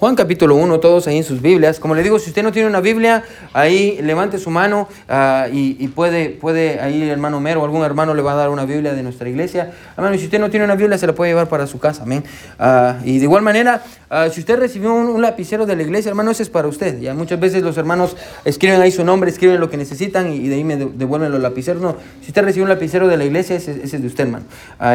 Juan capítulo 1, todos ahí en sus Biblias. Como le digo, si usted no tiene una Biblia, ahí levante su mano ah, y, puede, puede, ahí hermano Mero o algún hermano le va a dar una Biblia de nuestra iglesia. Amén. si usted no tiene una Biblia, se la puede llevar para su casa. Amén. Ah, y de igual manera, ah, si usted recibió un, lapicero de la iglesia, hermano, ese es para usted. Ya muchas veces los hermanos escriben ahí su nombre, escriben lo que necesitan y, de ahí me devuelven los lapiceros. No, si usted recibió un lapicero de la iglesia, ese, es de usted, hermano.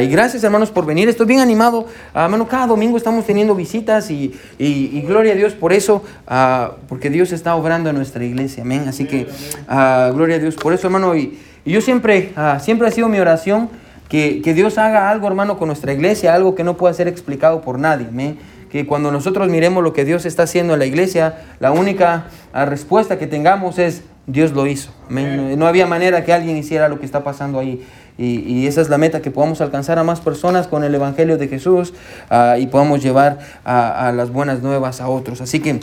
y gracias, hermanos, por venir. Estoy bien animado. hermano, cada domingo estamos teniendo visitas y y gloria a Dios por eso, ah, porque Dios está obrando en nuestra iglesia, amén. Así que, uh, gloria a Dios por eso, hermano. Y, yo siempre, uh, siempre ha sido mi oración que, que, Dios haga algo, hermano, con nuestra iglesia, algo que no pueda ser explicado por nadie, amén. Que cuando nosotros miremos lo que Dios está haciendo en la iglesia, la única respuesta que tengamos es, Dios lo hizo. Amén. No había manera que alguien hiciera lo que está pasando ahí. Y, esa es la meta, que podamos alcanzar a más personas con el Evangelio de Jesús ah, y podamos llevar a, a las buenas nuevas a otros. Así que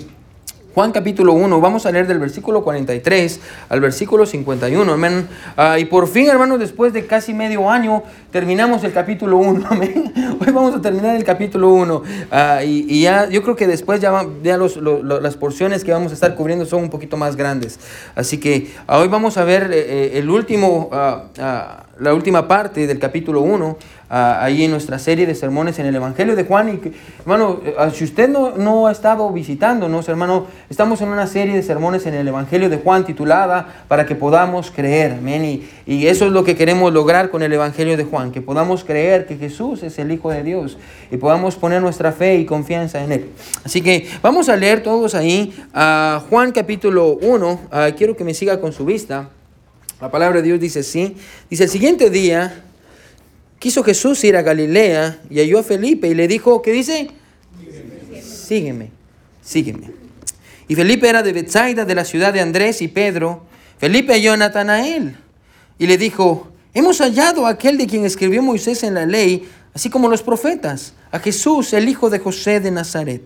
Juan capítulo 1, vamos a leer del versículo 43 al versículo 51, amén. Ah, y por fin, hermanos, después de casi medio año, terminamos el capítulo 1, amén. Hoy vamos a terminar el capítulo 1. Ah, y, ya, yo creo que después ya, ya los, las porciones que vamos a estar cubriendo son un poquito más grandes. Así que ah, hoy vamos a ver eh, eh, el último, la última parte del capítulo 1 ahí en nuestra serie de sermones en el Evangelio de Juan. Y hermano, eh, si usted no, no, ha estado visitándonos, hermano, estamos en una serie de sermones en el Evangelio de Juan titulada Para que podamos creer. Amén. Y, y eso es lo que queremos lograr con el Evangelio de Juan, que podamos creer que Jesús es el Hijo de Dios y podamos poner nuestra fe y confianza en Él. Así que vamos a leer todos ahí a Juan capítulo 1. quiero que me siga con su vista. La palabra de Dios dice así. Dice, el siguiente día Quiso Jesús ir a Galilea y halló a Felipe y le dijo, ¿qué dice? Sígueme, sígueme. Y Felipe era de Bethsaida, de la ciudad de Andrés y Pedro. Felipe halló a Natanael y le dijo, hemos hallado a aquel de quien escribió Moisés en la ley, así como los profetas, a Jesús, el hijo de José de Nazaret.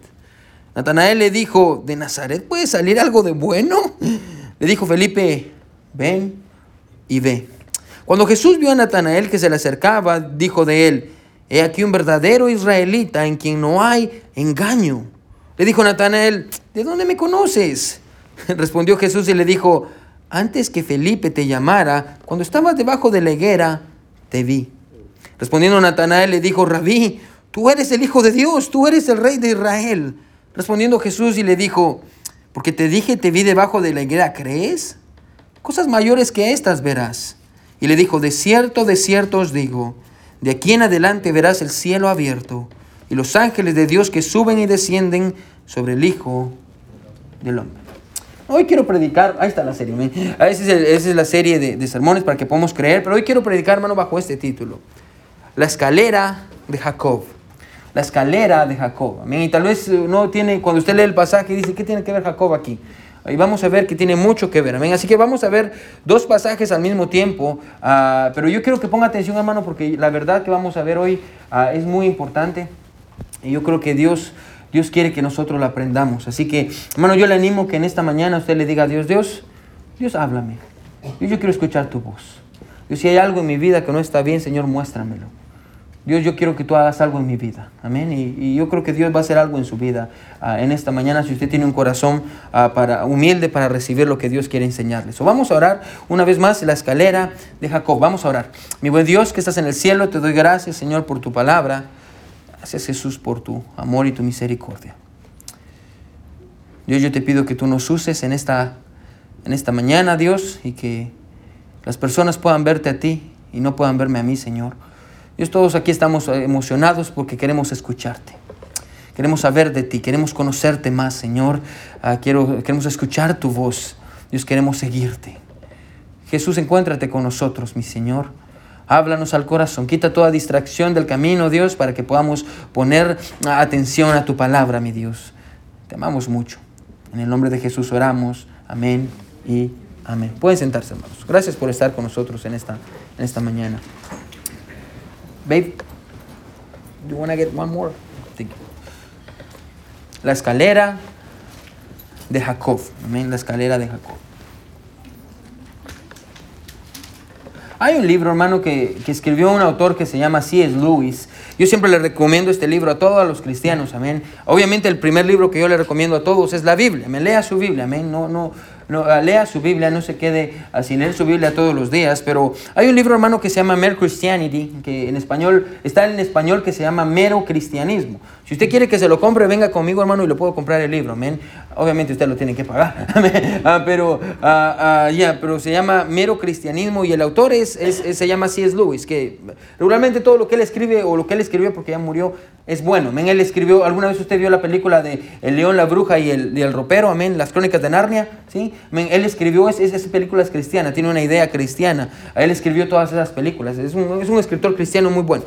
Natanael le dijo, ¿de Nazaret puede salir algo de bueno? Le dijo Felipe, ven y ve. Cuando Jesús vio a Natanael que se le acercaba, dijo de él, he aquí un verdadero israelita en quien no hay engaño. Le dijo Natanael, ¿de dónde me conoces? Respondió Jesús y le dijo, antes que Felipe te llamara, cuando estabas debajo de la higuera, te vi. Respondiendo Natanael le dijo, Rabí, tú eres el Hijo de Dios, tú eres el Rey de Israel. Respondiendo Jesús y le dijo, porque te dije, te vi debajo de la higuera, ¿crees? Cosas mayores que estas verás. Y le dijo, de cierto, de cierto os digo, de aquí en adelante verás el cielo abierto y los ángeles de Dios que suben y descienden sobre el Hijo del Hombre. Hoy quiero predicar, ahí está la serie, esa es, esa es la serie de, sermones para que podamos creer, pero hoy quiero predicar, hermano, bajo este título. La escalera de Jacob. La escalera de Jacob. Amén. Y tal vez eh, no tiene, cuando usted lee el pasaje, dice, ¿qué tiene que ver Jacob aquí? Y vamos a ver que tiene mucho que ver. Amén. Así que vamos a ver dos pasajes al mismo tiempo. Ah, pero yo quiero que ponga atención, hermano, porque la verdad que vamos a ver hoy ah, es muy importante. Y yo creo que Dios, Dios quiere que nosotros lo aprendamos. Así que, hermano, yo le animo que en esta mañana usted le diga a Dios, Dios, Dios, háblame. Yo, yo quiero escuchar tu voz. Dios, si hay algo en mi vida que no está bien, Señor, muéstramelo. Dios, yo quiero que tú hagas algo en mi vida. Amén. Y, yo creo que Dios va a hacer algo en su vida ah, en esta mañana si usted tiene un corazón ah, para, humilde para recibir lo que Dios quiere enseñarles. O vamos a orar una vez más la escalera de Jacob. Vamos a orar. Mi buen Dios que estás en el cielo, te doy gracias, Señor, por tu palabra. Gracias, Jesús, por tu amor y tu misericordia. Dios, yo te pido que tú nos uses en esta, en esta mañana, Dios, y que las personas puedan verte a ti y no puedan verme a mí, Señor. Dios, todos aquí estamos emocionados porque queremos escucharte. Queremos saber de ti, queremos conocerte más, Señor. Ah, quiero, queremos escuchar tu voz. Dios, queremos seguirte. Jesús, encuéntrate con nosotros, mi Señor. Háblanos al corazón. Quita toda distracción del camino, Dios, para que podamos poner atención a tu palabra, mi Dios. Te amamos mucho. En el nombre de Jesús oramos. Amén y amén. Pueden sentarse, hermanos. Gracias por estar con nosotros en esta, en esta mañana. Babe, you want to get one more? Thank you. La escalera de Jacob. Amén. La escalera de Jacob. Hay un libro, hermano, que, que escribió un autor que se llama C.S. Lewis. Yo siempre le recomiendo este libro a todos los cristianos, amén. Obviamente el primer libro que yo le recomiendo a todos es la Biblia. Me lea su Biblia, amén. No, no, no, ah, lea su Biblia, no se quede sin leer su Biblia todos los días, pero hay un libro, hermano, que se llama Mere Christianity, que en español, está en español que se llama Mero Cristianismo. Si usted quiere que se lo compre, venga conmigo, hermano, y le puedo comprar el libro, amén. Obviamente usted lo tiene que pagar, ah, pero, ah, ya, pero se llama Mero Cristianismo y el autor es, se llama C.S. Lewis, que regularmente todo lo que él escribe o lo que él escribió porque ya murió es bueno. Amén. Él escribió, ¿alguna vez usted vio la película de El león, la bruja y el, y el ropero? Amén. Las crónicas de Narnia. ¿sí? Él escribió, es, esa película es cristiana, tiene una idea cristiana. Él escribió todas esas películas. Es un, es un escritor cristiano muy bueno.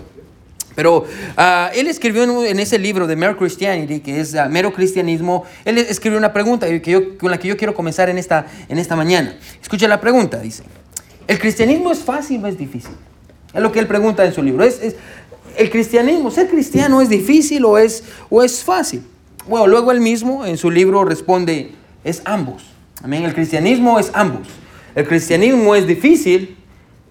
Pero ah, él escribió en, ese libro de Mere Christianity, que es ah, Mero Cristianismo, él escribió una pregunta que yo, con la que yo quiero comenzar en esta, en esta mañana. Escucha la pregunta, dice, ¿el cristianismo es fácil o es difícil? Es lo que él pregunta en su libro. ¿Es, es el cristianismo, ser cristiano es difícil o es, o es fácil? Bueno, luego él mismo en su libro responde, es ambos. Amén, el cristianismo es ambos. El cristianismo es difícil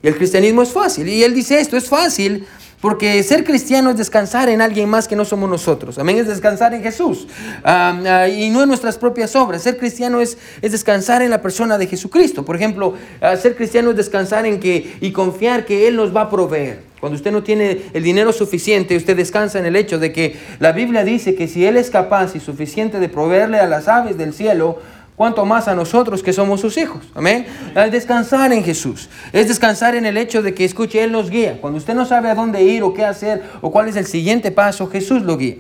y el cristianismo es fácil. Y él dice esto, es fácil porque ser cristiano es descansar en alguien más que no somos nosotros. Amén, es descansar en Jesús. Ah, y no en nuestras propias obras. Ser cristiano es, es descansar en la persona de Jesucristo. Por ejemplo, ah, ser cristiano es descansar en que y confiar que Él nos va a proveer. Cuando usted no tiene el dinero suficiente, usted descansa en el hecho de que la Biblia dice que si Él es capaz y suficiente de proveerle a las aves del cielo, cuanto más a nosotros que somos sus hijos. Amén. Es descansar en Jesús. Es descansar en el hecho de que, escuche, Él nos guía. Cuando usted no sabe a dónde ir o qué hacer o cuál es el siguiente paso, Jesús lo guía.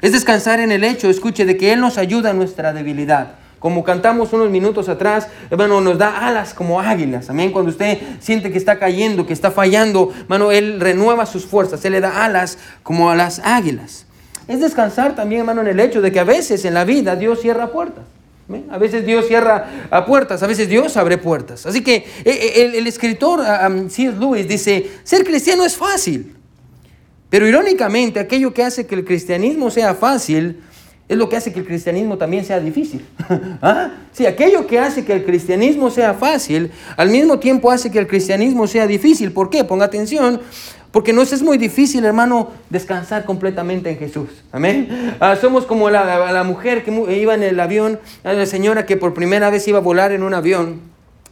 Es descansar en el hecho, escuche, de que Él nos ayuda en nuestra debilidad. Como cantamos unos minutos atrás, bueno, nos da alas como águilas. Amén. Cuando usted siente que está cayendo, que está fallando, hermano, Él renueva sus fuerzas. Él le da alas como a las águilas. Es descansar también, hermano, en el hecho de que a veces en la vida Dios cierra puertas. A veces Dios cierra puertas, a veces Dios abre puertas. Así que eh, eh, el, escritor C.S. Lewis dice, ser cristiano es fácil. Pero irónicamente, aquello que hace que el cristianismo sea fácil es lo que hace que el cristianismo también sea difícil. ¿Ah? Sí, aquello que hace que el cristianismo sea fácil, al mismo tiempo hace que el cristianismo sea difícil. ¿Por qué? Ponga atención, porque nos es muy difícil, hermano, descansar completamente en Jesús. Amén. Ah, somos como la, la, mujer que iba en el avión, la señora que por primera vez iba a volar en un avión.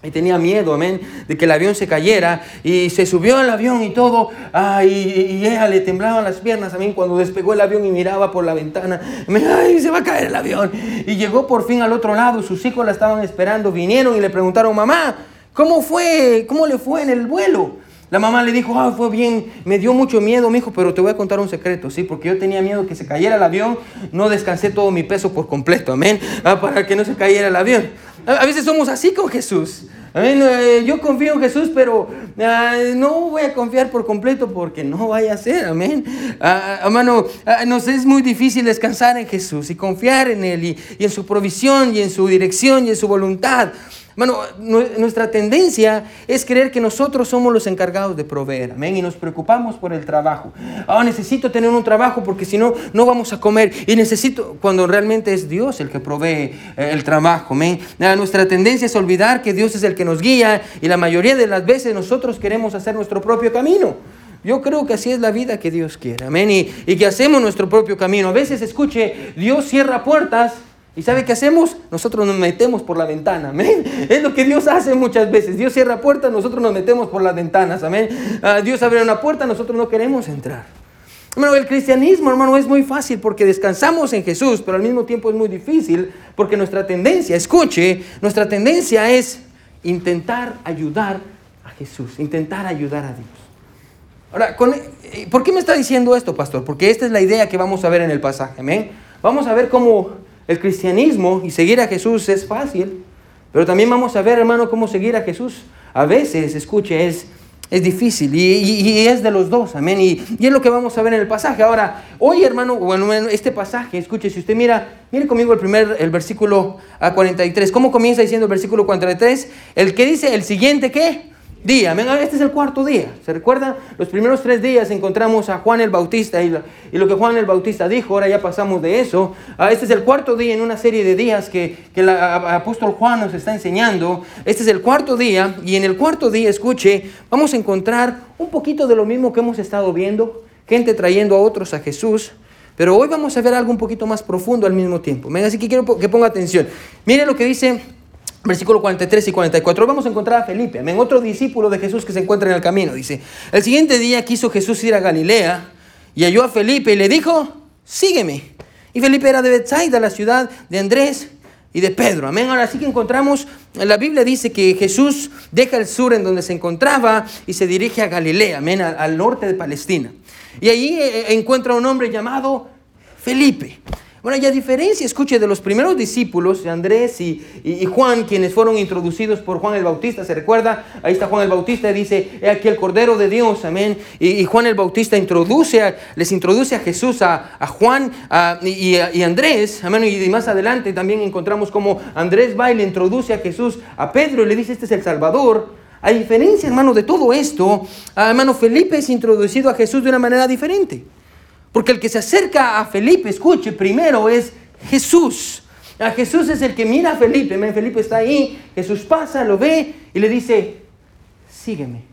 Y tenía miedo, amén, de que el avión se cayera. Y se subió al avión y todo. Ah, y, ella le temblaban las piernas, amén, cuando despegó el avión y miraba por la ventana. Ay, se va a caer el avión. Y llegó por fin al otro lado. Sus hijos la estaban esperando. Vinieron y le preguntaron, mamá, ¿cómo fue? ¿Cómo le fue en el vuelo? La mamá le dijo, ah, fue bien, me dio mucho miedo, mi hijo, pero te voy a contar un secreto, ¿sí? Porque yo tenía miedo que se cayera el avión, no descansé todo mi peso por completo, amén, ah, para que no se cayera el avión. A veces somos así con Jesús. Amén. Eh, yo confío en Jesús, pero ah, no voy a confiar por completo porque no vaya a ser. Amén. Ah, hermano, nos es muy difícil descansar en Jesús y confiar en Él y en su provisión y en su dirección y en su voluntad. Bueno, nuestra tendencia es creer que nosotros somos los encargados de proveer, amén, y nos preocupamos por el trabajo. Ah, necesito tener un trabajo porque si no, no vamos a comer. Y necesito, cuando realmente es Dios el que provee eh, el trabajo, amén. Ah, nuestra tendencia es olvidar que Dios es el que nos guía y la mayoría de las veces nosotros queremos hacer nuestro propio camino. Yo creo que así es la vida que Dios quiere, amén, y, y que hacemos nuestro propio camino. A veces escuche, Dios cierra puertas ¿Y sabe qué hacemos? Nosotros nos metemos por la ventana, amén. Es lo que Dios hace muchas veces. Dios cierra puertas, nosotros nos metemos por las ventanas, amén. Ah, Dios abre una puerta, nosotros no queremos entrar. Hermano, el cristianismo, hermano, es muy fácil porque descansamos en Jesús, pero al mismo tiempo es muy difícil porque nuestra tendencia, escuche, nuestra tendencia es intentar ayudar a Jesús, intentar ayudar a Dios. Ahora, eh, ¿por qué me está diciendo esto, pastor? Porque esta es la idea que vamos a ver en el pasaje, amén. Vamos a ver cómo el cristianismo y seguir a Jesús es fácil, pero también vamos a ver, hermano, cómo seguir a Jesús. A veces, escuche, es, es difícil y, es de los dos, amén. Y, y, es lo que vamos a ver en el pasaje. Ahora, hoy, hermano, bueno, este pasaje, escuche, si usted mira, mire conmigo el primer, el versículo a 43. ¿Cómo comienza diciendo el versículo 43? El que dice, el siguiente, ¿qué? Día. Este es el cuarto día. ¿Se recuerdan? Los primeros tres días encontramos a Juan el Bautista y, lo que Juan el Bautista dijo. Ahora ya pasamos de eso. Ah, este es el cuarto día en una serie de días que, que el apóstol Juan nos está enseñando. Este es el cuarto día y en el cuarto día, escuche, vamos a encontrar un poquito de lo mismo que hemos estado viendo. Gente trayendo a otros a Jesús. Pero hoy vamos a ver algo un poquito más profundo al mismo tiempo. Venga, así que quiero que ponga atención. Mire lo que dice Versículo 43 y 44. Vamos a encontrar a Felipe, en otro discípulo de Jesús que se encuentra en el camino. Dice, el siguiente día quiso Jesús ir a Galilea y halló a Felipe y le dijo, sígueme. Y Felipe era de Bethsaida, la ciudad de Andrés y de Pedro. Amén. Ahora sí que encontramos, la Biblia dice que Jesús deja el sur en donde se encontraba y se dirige a Galilea, amén, al, norte de Palestina. Y allí eh, encuentra un hombre llamado Felipe. Bueno, y a diferencia, escuche, de los primeros discípulos, Andrés y, Juan, quienes fueron introducidos por Juan el Bautista, ¿se recuerda? Ahí está Juan el Bautista y dice, he aquí el Cordero de Dios, amén. Y, Juan el Bautista introduce les introduce a Jesús, a, Juan y, a, Andrés, amén. Y más adelante también encontramos como Andrés va y le introduce a Jesús a Pedro y le dice, este es el Salvador. A diferencia, hermano, de todo esto, hermano, Felipe es introducido a Jesús de una manera diferente. Porque el que se acerca a Felipe, escuche, primero es Jesús. A Jesús es el que mira a Felipe. Felipe está ahí, Jesús pasa, lo ve y le dice, sígueme.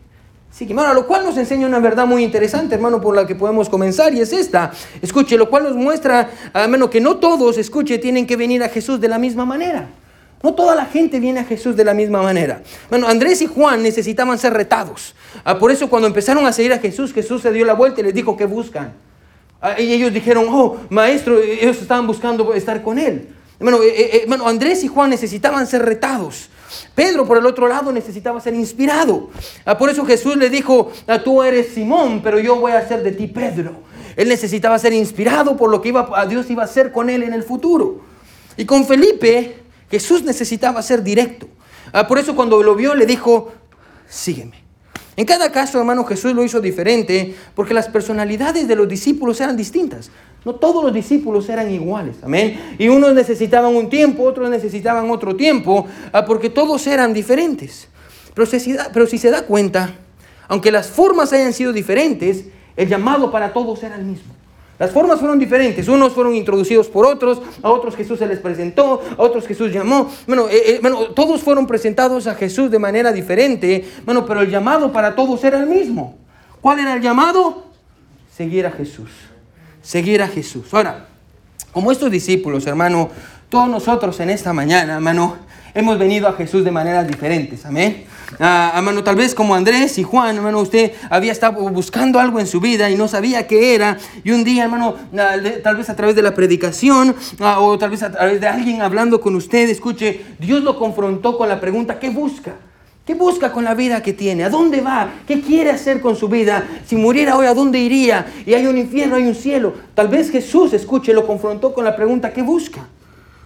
Sígueme. Ahora, lo cual nos enseña una verdad muy interesante, hermano, por la que podemos comenzar, y es esta. Escuche, lo cual nos muestra, hermano, que no todos, escuche, tienen que venir a Jesús de la misma manera. No toda la gente viene a Jesús de la misma manera. Bueno, Andrés y Juan necesitaban ser retados. Ah, por eso cuando empezaron a seguir a Jesús, Jesús se dio la vuelta y les dijo que buscan. Ah, y ellos dijeron, oh, maestro, ellos estaban buscando estar con él. Bueno, eh, Andrés y Juan necesitaban ser retados. Pedro, por el otro lado, necesitaba ser inspirado. Ah, por eso Jesús le dijo, ah, tú eres Simón, pero yo voy a ser de ti Pedro. Él necesitaba ser inspirado por lo que iba, Dios iba a hacer con él en el futuro. Y con Felipe, Jesús necesitaba ser directo. por eso cuando lo vio, le dijo, sígueme. En cada caso, hermano, Jesús lo hizo diferente porque las personalidades de los discípulos eran distintas. No todos los discípulos eran iguales, amén. Y unos necesitaban un tiempo, otros necesitaban otro tiempo, ah, porque todos eran diferentes. Pero si, pero si se da cuenta, aunque las formas hayan sido diferentes, el llamado para todos era el mismo. Las formas fueron diferentes. Unos fueron introducidos por otros, a otros Jesús se les presentó, a otros Jesús llamó. Bueno, eh, eh, bueno, todos fueron presentados a Jesús de manera diferente. Bueno, pero el llamado para todos era el mismo. ¿Cuál era el llamado? Seguir a Jesús. Seguir a Jesús. Ahora, como estos discípulos, hermano, todos nosotros en esta mañana, hermano, hemos venido a Jesús de maneras diferentes. Amén. Ah, hermano, tal vez como Andrés y Juan, hermano, usted había estado buscando algo en su vida y no sabía qué era. Y un día, hermano, ah, tal vez a través de la predicación ah, o tal vez a través de alguien hablando con usted, escuche, Dios lo confrontó con la pregunta, ¿qué busca? ¿Qué busca con la vida que tiene? ¿A dónde va? ¿Qué quiere hacer con su vida? Si muriera hoy, ¿a dónde iría? Y hay un infierno, hay un cielo. Tal vez Jesús, escuche, lo confrontó con la pregunta, ¿qué busca?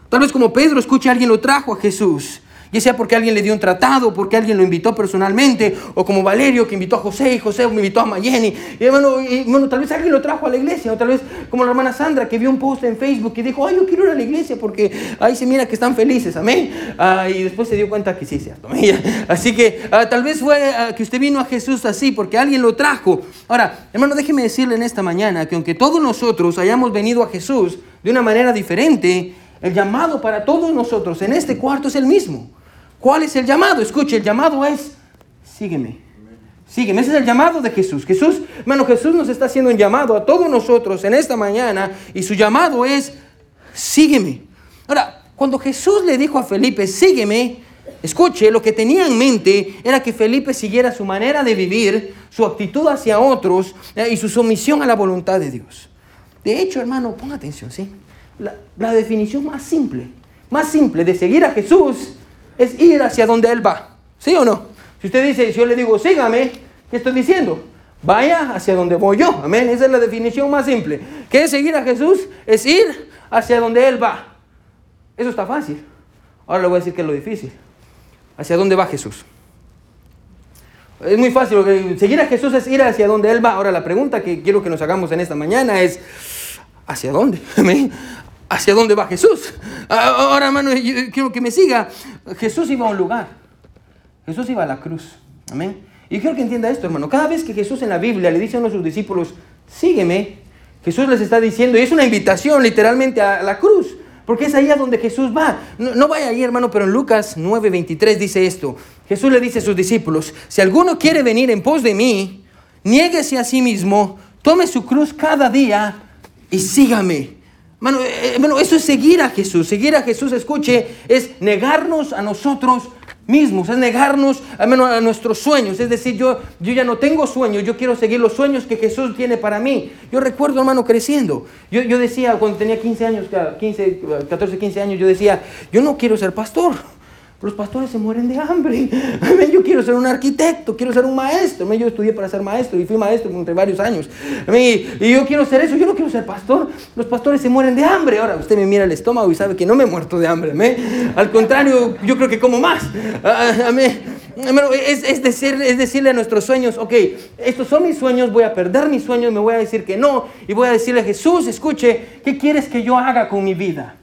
Tal vez como Pedro, escuche, alguien lo trajo a Jesús ya sea porque alguien le dio un tratado, porque alguien lo invitó personalmente, o como Valerio que invitó a José y José me invitó a Mayeni. Y bueno, y, bueno, tal vez alguien lo trajo a la iglesia, o tal vez como la hermana Sandra que vio un post en Facebook y dijo, ay, yo quiero ir a la iglesia porque ahí se mira que están felices, amén. Ah, y después se dio cuenta que sí, cierto. Así que ah, tal vez fue ah, que usted vino a Jesús así porque alguien lo trajo. Ahora, hermano, déjeme decirle en esta mañana que aunque todos nosotros hayamos venido a Jesús de una manera diferente, el llamado para todos nosotros en este cuarto es el mismo. ¿Cuál es el llamado? Escuche, el llamado es, sígueme. Sígueme, ese es el llamado de Jesús. Jesús, hermano, Jesús nos está haciendo un llamado a todos nosotros en esta mañana y su llamado es, sígueme. Ahora, cuando Jesús le dijo a Felipe, sígueme, escuche, lo que tenía en mente era que Felipe siguiera su manera de vivir, su actitud hacia otros eh, y su sumisión a la voluntad de Dios. De hecho, hermano, ponga atención, ¿sí? La, la definición más simple, más simple de seguir a Jesús es ir hacia donde Él va. ¿Sí o no? Si usted dice, si yo le digo, sígame, ¿qué estoy diciendo? Vaya hacia donde voy yo. Amén. Esa es la definición más simple. ¿Qué es seguir a Jesús? Es ir hacia donde Él va. Eso está fácil. Ahora le voy a decir que es lo difícil. ¿Hacia dónde va Jesús? Es muy fácil. Seguir a Jesús es ir hacia donde Él va. Ahora la pregunta que quiero que nos hagamos en esta mañana es, ¿hacia dónde? Hacia dónde va Jesús. Ah, ahora, hermano, quiero que me siga. Jesús iba a un lugar. Jesús iba a la cruz. Amén. Y quiero que entienda esto, hermano. Cada vez que Jesús en la Biblia le dice a uno de sus discípulos, sígueme, Jesús les está diciendo, y es una invitación literalmente a la cruz. Porque es ahí a donde Jesús va. No, vaya ahí, hermano, pero en Lucas 9:23 dice esto. Jesús le dice a sus discípulos, si alguno quiere venir en pos de mí, niéguese a sí mismo, tome su cruz cada día y sígame. Hermano, eh, eso es seguir a Jesús. Seguir a Jesús, escuche, es negarnos a nosotros mismos, es negarnos menos, a nuestros sueños. Es decir, yo, yo ya no tengo sueños, yo quiero seguir los sueños que Jesús tiene para mí. Yo recuerdo, hermano, creciendo. Yo, yo decía, cuando tenía 15 años, 15, 14, 15 años, yo decía, yo no quiero ser pastor. Los pastores se mueren de hambre. Yo quiero ser un arquitecto, quiero ser un maestro. Yo estudié para ser maestro y fui maestro entre varios años. Y yo quiero ser eso, yo no quiero ser pastor. Los pastores se mueren de hambre. Ahora usted me mira el estómago y sabe que no me muerto de hambre. Al contrario, yo creo que como más. Es, es, decir, es decirle a nuestros sueños, ok, estos son mis sueños, voy a perder mis sueños, me voy a decir que no. Y voy a decirle a Jesús, escuche, ¿qué quieres que yo haga con mi vida?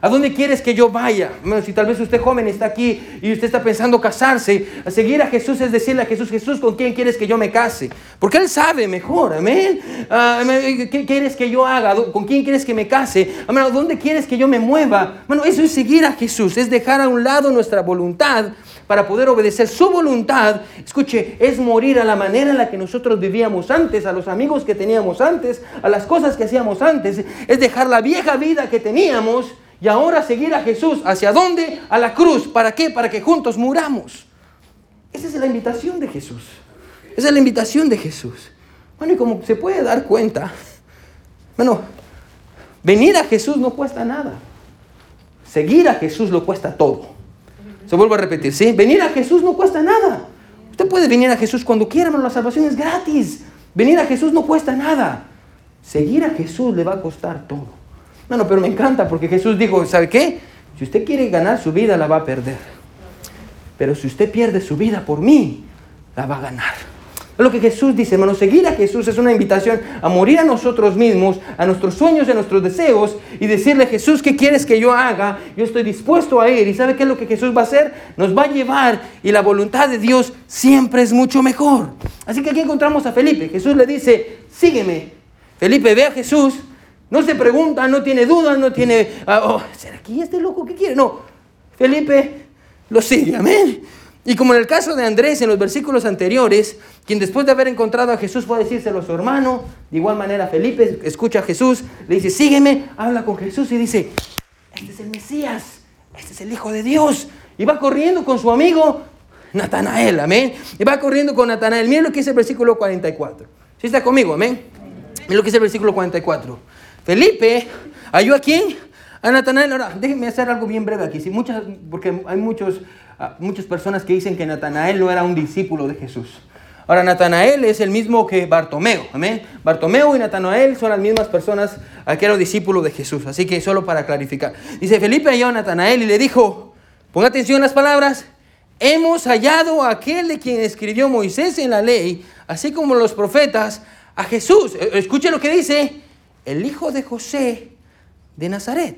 ¿A dónde quieres que yo vaya? Si tal vez usted joven está aquí y usted está pensando casarse, a seguir a Jesús es decirle a Jesús, Jesús, ¿con quién quieres que yo me case? Porque Él sabe mejor, amén. Ah, ¿Qué quieres que yo haga? ¿Con quién quieres que me case? Amén. ¿Dónde quieres que yo me mueva? Bueno, eso es seguir a Jesús, es dejar a un lado nuestra voluntad para poder obedecer su voluntad, escuche, es morir a la manera en la que nosotros vivíamos antes, a los amigos que teníamos antes, a las cosas que hacíamos antes, es dejar la vieja vida que teníamos y ahora seguir a Jesús. ¿Hacia dónde? A la cruz. ¿Para qué? Para que juntos muramos. Esa es la invitación de Jesús. Esa es la invitación de Jesús. Bueno, y como se puede dar cuenta, bueno, venir a Jesús no cuesta nada. Seguir a Jesús lo cuesta todo. Se vuelve a repetir, ¿sí? Venir a Jesús no cuesta nada. Usted puede venir a Jesús cuando quiera, hermano, la salvación es gratis. Venir a Jesús no cuesta nada. Seguir a Jesús le va a costar todo. No, no, pero me encanta porque Jesús dijo, ¿sabe qué? Si usted quiere ganar su vida, la va a perder. Pero si usted pierde su vida por mí, la va a ganar. Es lo que Jesús dice, hermano. Seguir a Jesús es una invitación a morir a nosotros mismos, a nuestros sueños, a nuestros deseos y decirle, Jesús, ¿qué quieres que yo haga? Yo estoy dispuesto a ir. ¿Y sabe qué es lo que Jesús va a hacer? Nos va a llevar y la voluntad de Dios siempre es mucho mejor. Así que aquí encontramos a Felipe. Jesús le dice, sígueme. Felipe ve a Jesús no se pregunta, no tiene dudas, no tiene, ah, oh, ¿será que este loco qué quiere? No, Felipe lo sigue, amén. Y como en el caso de Andrés en los versículos anteriores, quien después de haber encontrado a Jesús fue a decírselo a su hermano, de igual manera Felipe escucha a Jesús, le dice, sígueme, habla con Jesús y dice, este es el Mesías, este es el Hijo de Dios. Y va corriendo con su amigo Natanael, amén. Y va corriendo con Natanael. Miren lo que dice el versículo 44. ¿Sí está conmigo, amén? Miren lo que dice el versículo 44. Felipe halló a quién? A Natanael. Ahora, déjenme hacer algo bien breve aquí, ¿sí? muchas, porque hay muchos, ah, muchas personas que dicen que Natanael no era un discípulo de Jesús. Ahora, Natanael es el mismo que Bartomeo, amén. Bartomeo y Natanael son las mismas personas que eran discípulos de Jesús. Así que solo para clarificar. Dice, Felipe halló a Natanael y le dijo, ponga atención a las palabras, hemos hallado a aquel de quien escribió Moisés en la ley, así como los profetas, a Jesús. E, escuche lo que dice, el hijo de José de Nazaret.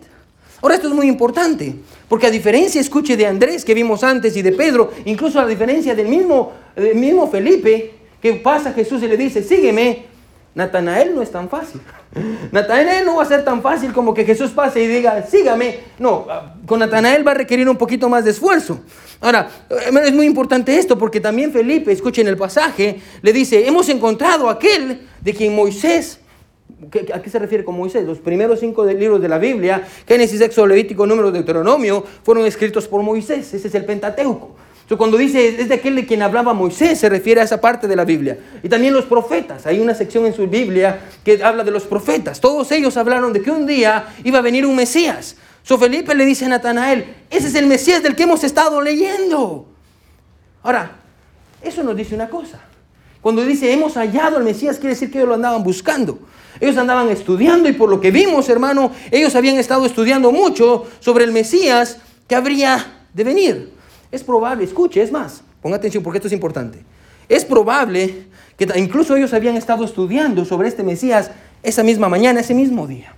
Ahora esto es muy importante, porque a diferencia, escuche, de Andrés que vimos antes y de Pedro, incluso a diferencia del mismo, del mismo Felipe, que pasa a Jesús y le dice, sígueme, Natanael no es tan fácil. Natanael no va a ser tan fácil como que Jesús pase y diga, sígame. No, con Natanael va a requerir un poquito más de esfuerzo. Ahora, es muy importante esto porque también Felipe, escuchen el pasaje, le dice, hemos encontrado aquel de quien Moisés ¿A qué se refiere con Moisés? Los primeros cinco libros de la Biblia, Génesis, Éxodo, Levítico, Número, Deuteronomio, fueron escritos por Moisés. Ese es el Pentateuco. Entonces, cuando dice es de aquel de quien hablaba Moisés, se refiere a esa parte de la Biblia. Y también los profetas. Hay una sección en su Biblia que habla de los profetas. Todos ellos hablaron de que un día iba a venir un Mesías. So Felipe le dice a Natanael, ese es el Mesías del que hemos estado leyendo. Ahora, eso nos dice una cosa. Cuando dice hemos hallado al Mesías, quiere decir que ellos lo andaban buscando. Ellos andaban estudiando y por lo que vimos, hermano, ellos habían estado estudiando mucho sobre el Mesías que habría de venir. Es probable, escuche, es más, ponga atención porque esto es importante. Es probable que incluso ellos habían estado estudiando sobre este Mesías esa misma mañana, ese mismo día.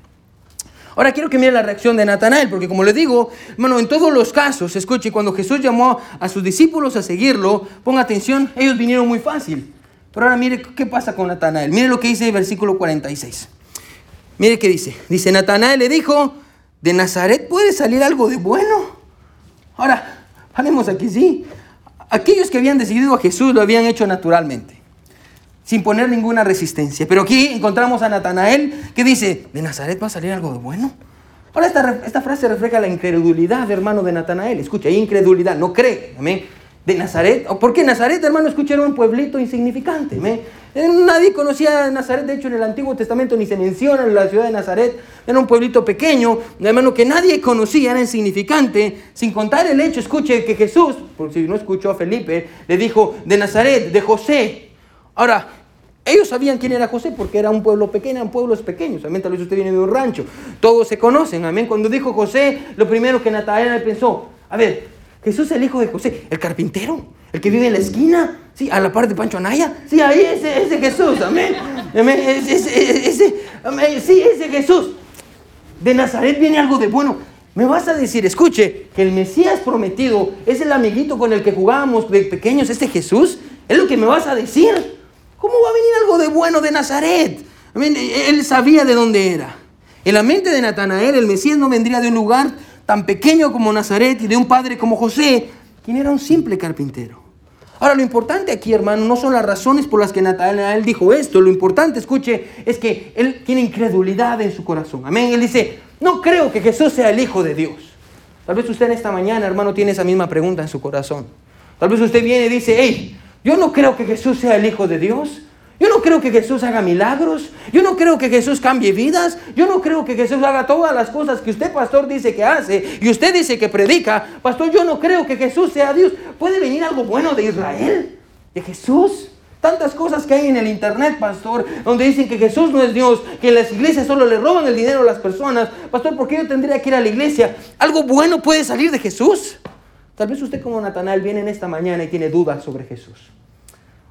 Ahora quiero que mire la reacción de Natanael, porque como le digo, hermano, en todos los casos, escuche, cuando Jesús llamó a sus discípulos a seguirlo, ponga atención, ellos vinieron muy fácil. Pero ahora mire qué pasa con Natanael. Mire lo que dice el versículo 46. Mire qué dice. Dice, Natanael le dijo, ¿de Nazaret puede salir algo de bueno? Ahora, paremos aquí, sí. Aquellos que habían decidido a Jesús lo habían hecho naturalmente sin poner ninguna resistencia. Pero aquí encontramos a Natanael que dice, ¿de Nazaret va a salir algo de bueno? Ahora esta, esta frase refleja la incredulidad, hermano, de Natanael. Escucha, hay incredulidad, no cree. Amén. De Nazaret. ¿Por qué Nazaret, hermano? Escucha, era un pueblito insignificante. ¿amén? Eh, nadie conocía a Nazaret, de hecho en el Antiguo Testamento ni se menciona la ciudad de Nazaret. Era un pueblito pequeño, hermano, que nadie conocía, era insignificante. Sin contar el hecho, escuche, que Jesús, por si no escuchó a Felipe, le dijo de Nazaret, de José. Ahora, ellos sabían quién era José porque era un pueblo pequeño, eran pueblos pequeños. Amén, tal vez usted viene de un rancho. Todos se conocen. Amén. Cuando dijo José, lo primero que Natanael pensó, a ver, Jesús es el hijo de José, el carpintero, el que vive en la esquina, sí, a la parte de Pancho Anaya. Sí, ahí ese, ese Jesús, amén. amén. Ese, amén. Sí, ese Jesús. De Nazaret viene algo de bueno. Me vas a decir, escuche, que el Mesías prometido es el amiguito con el que jugábamos de pequeños, este Jesús. Es lo que me vas a decir. ¿Cómo va a venir algo de bueno de Nazaret? Él sabía de dónde era. En la mente de Natanael, el Mesías no vendría de un lugar tan pequeño como Nazaret y de un padre como José, quien era un simple carpintero. Ahora, lo importante aquí, hermano, no son las razones por las que Natanael dijo esto. Lo importante, escuche, es que él tiene incredulidad en su corazón. Amén. Él dice, no creo que Jesús sea el Hijo de Dios. Tal vez usted en esta mañana, hermano, tiene esa misma pregunta en su corazón. Tal vez usted viene y dice, hey, yo no creo que Jesús sea el Hijo de Dios. Yo no creo que Jesús haga milagros. Yo no creo que Jesús cambie vidas. Yo no creo que Jesús haga todas las cosas que usted, pastor, dice que hace. Y usted dice que predica. Pastor, yo no creo que Jesús sea Dios. ¿Puede venir algo bueno de Israel? ¿De Jesús? Tantas cosas que hay en el internet, pastor, donde dicen que Jesús no es Dios, que las iglesias solo le roban el dinero a las personas. Pastor, ¿por qué yo tendría que ir a la iglesia? ¿Algo bueno puede salir de Jesús? Tal vez usted como Natanael viene en esta mañana y tiene dudas sobre Jesús.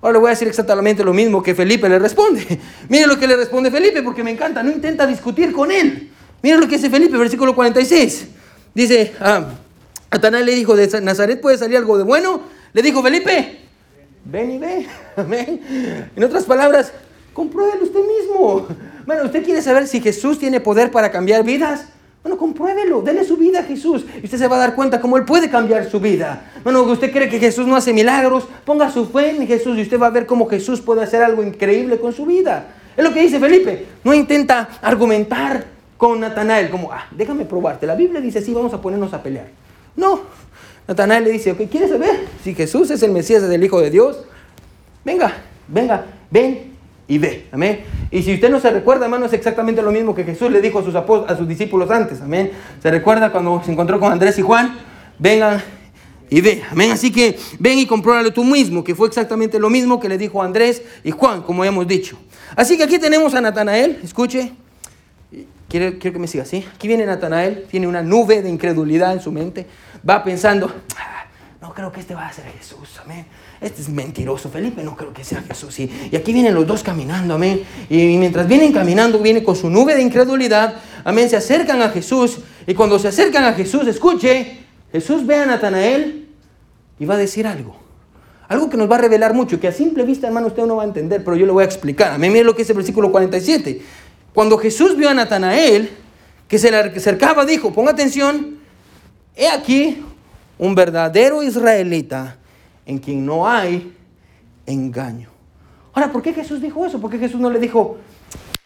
Ahora le voy a decir exactamente lo mismo que Felipe le responde. Mire lo que le responde Felipe porque me encanta, no intenta discutir con él. Mire lo que dice Felipe, versículo 46. Dice, ah, le dijo, ¿de Nazaret puede salir algo de bueno? Le dijo Felipe, ven y ve. En otras palabras, compruébelo usted mismo. Bueno, ¿usted quiere saber si Jesús tiene poder para cambiar vidas? Bueno, compruébelo, dele su vida a Jesús y usted se va a dar cuenta cómo Él puede cambiar su vida. Bueno, usted cree que Jesús no hace milagros, ponga su fe en Jesús y usted va a ver cómo Jesús puede hacer algo increíble con su vida. Es lo que dice Felipe, no intenta argumentar con Natanael como, ah, déjame probarte. La Biblia dice, sí, vamos a ponernos a pelear. No, Natanael le dice, ok, ¿quieres saber si Jesús es el Mesías, es el Hijo de Dios? Venga, venga, ven y ve. Amén. Y si usted no se recuerda, hermano, es exactamente lo mismo que Jesús le dijo a sus, a sus discípulos antes. Amén. ¿Se recuerda cuando se encontró con Andrés y Juan? Vengan y ve. Amén. Así que ven y compruébalo tú mismo, que fue exactamente lo mismo que le dijo Andrés y Juan, como hemos dicho. Así que aquí tenemos a Natanael. Escuche. Quiero, quiero que me siga así. Aquí viene Natanael. Tiene una nube de incredulidad en su mente. Va pensando, ah, no creo que este va a ser Jesús. Amén este es mentiroso, Felipe no creo que sea Jesús. Y, y aquí vienen los dos caminando, amén. Y mientras vienen caminando, viene con su nube de incredulidad, amén, se acercan a Jesús. Y cuando se acercan a Jesús, escuche, Jesús ve a Natanael y va a decir algo. Algo que nos va a revelar mucho, que a simple vista, hermano, usted no va a entender, pero yo le voy a explicar. Amén, mire lo que es el versículo 47. Cuando Jesús vio a Natanael, que se le acercaba, dijo, ponga atención, he aquí un verdadero israelita en quien no hay engaño. Ahora, ¿por qué Jesús dijo eso? ¿Por qué Jesús no le dijo,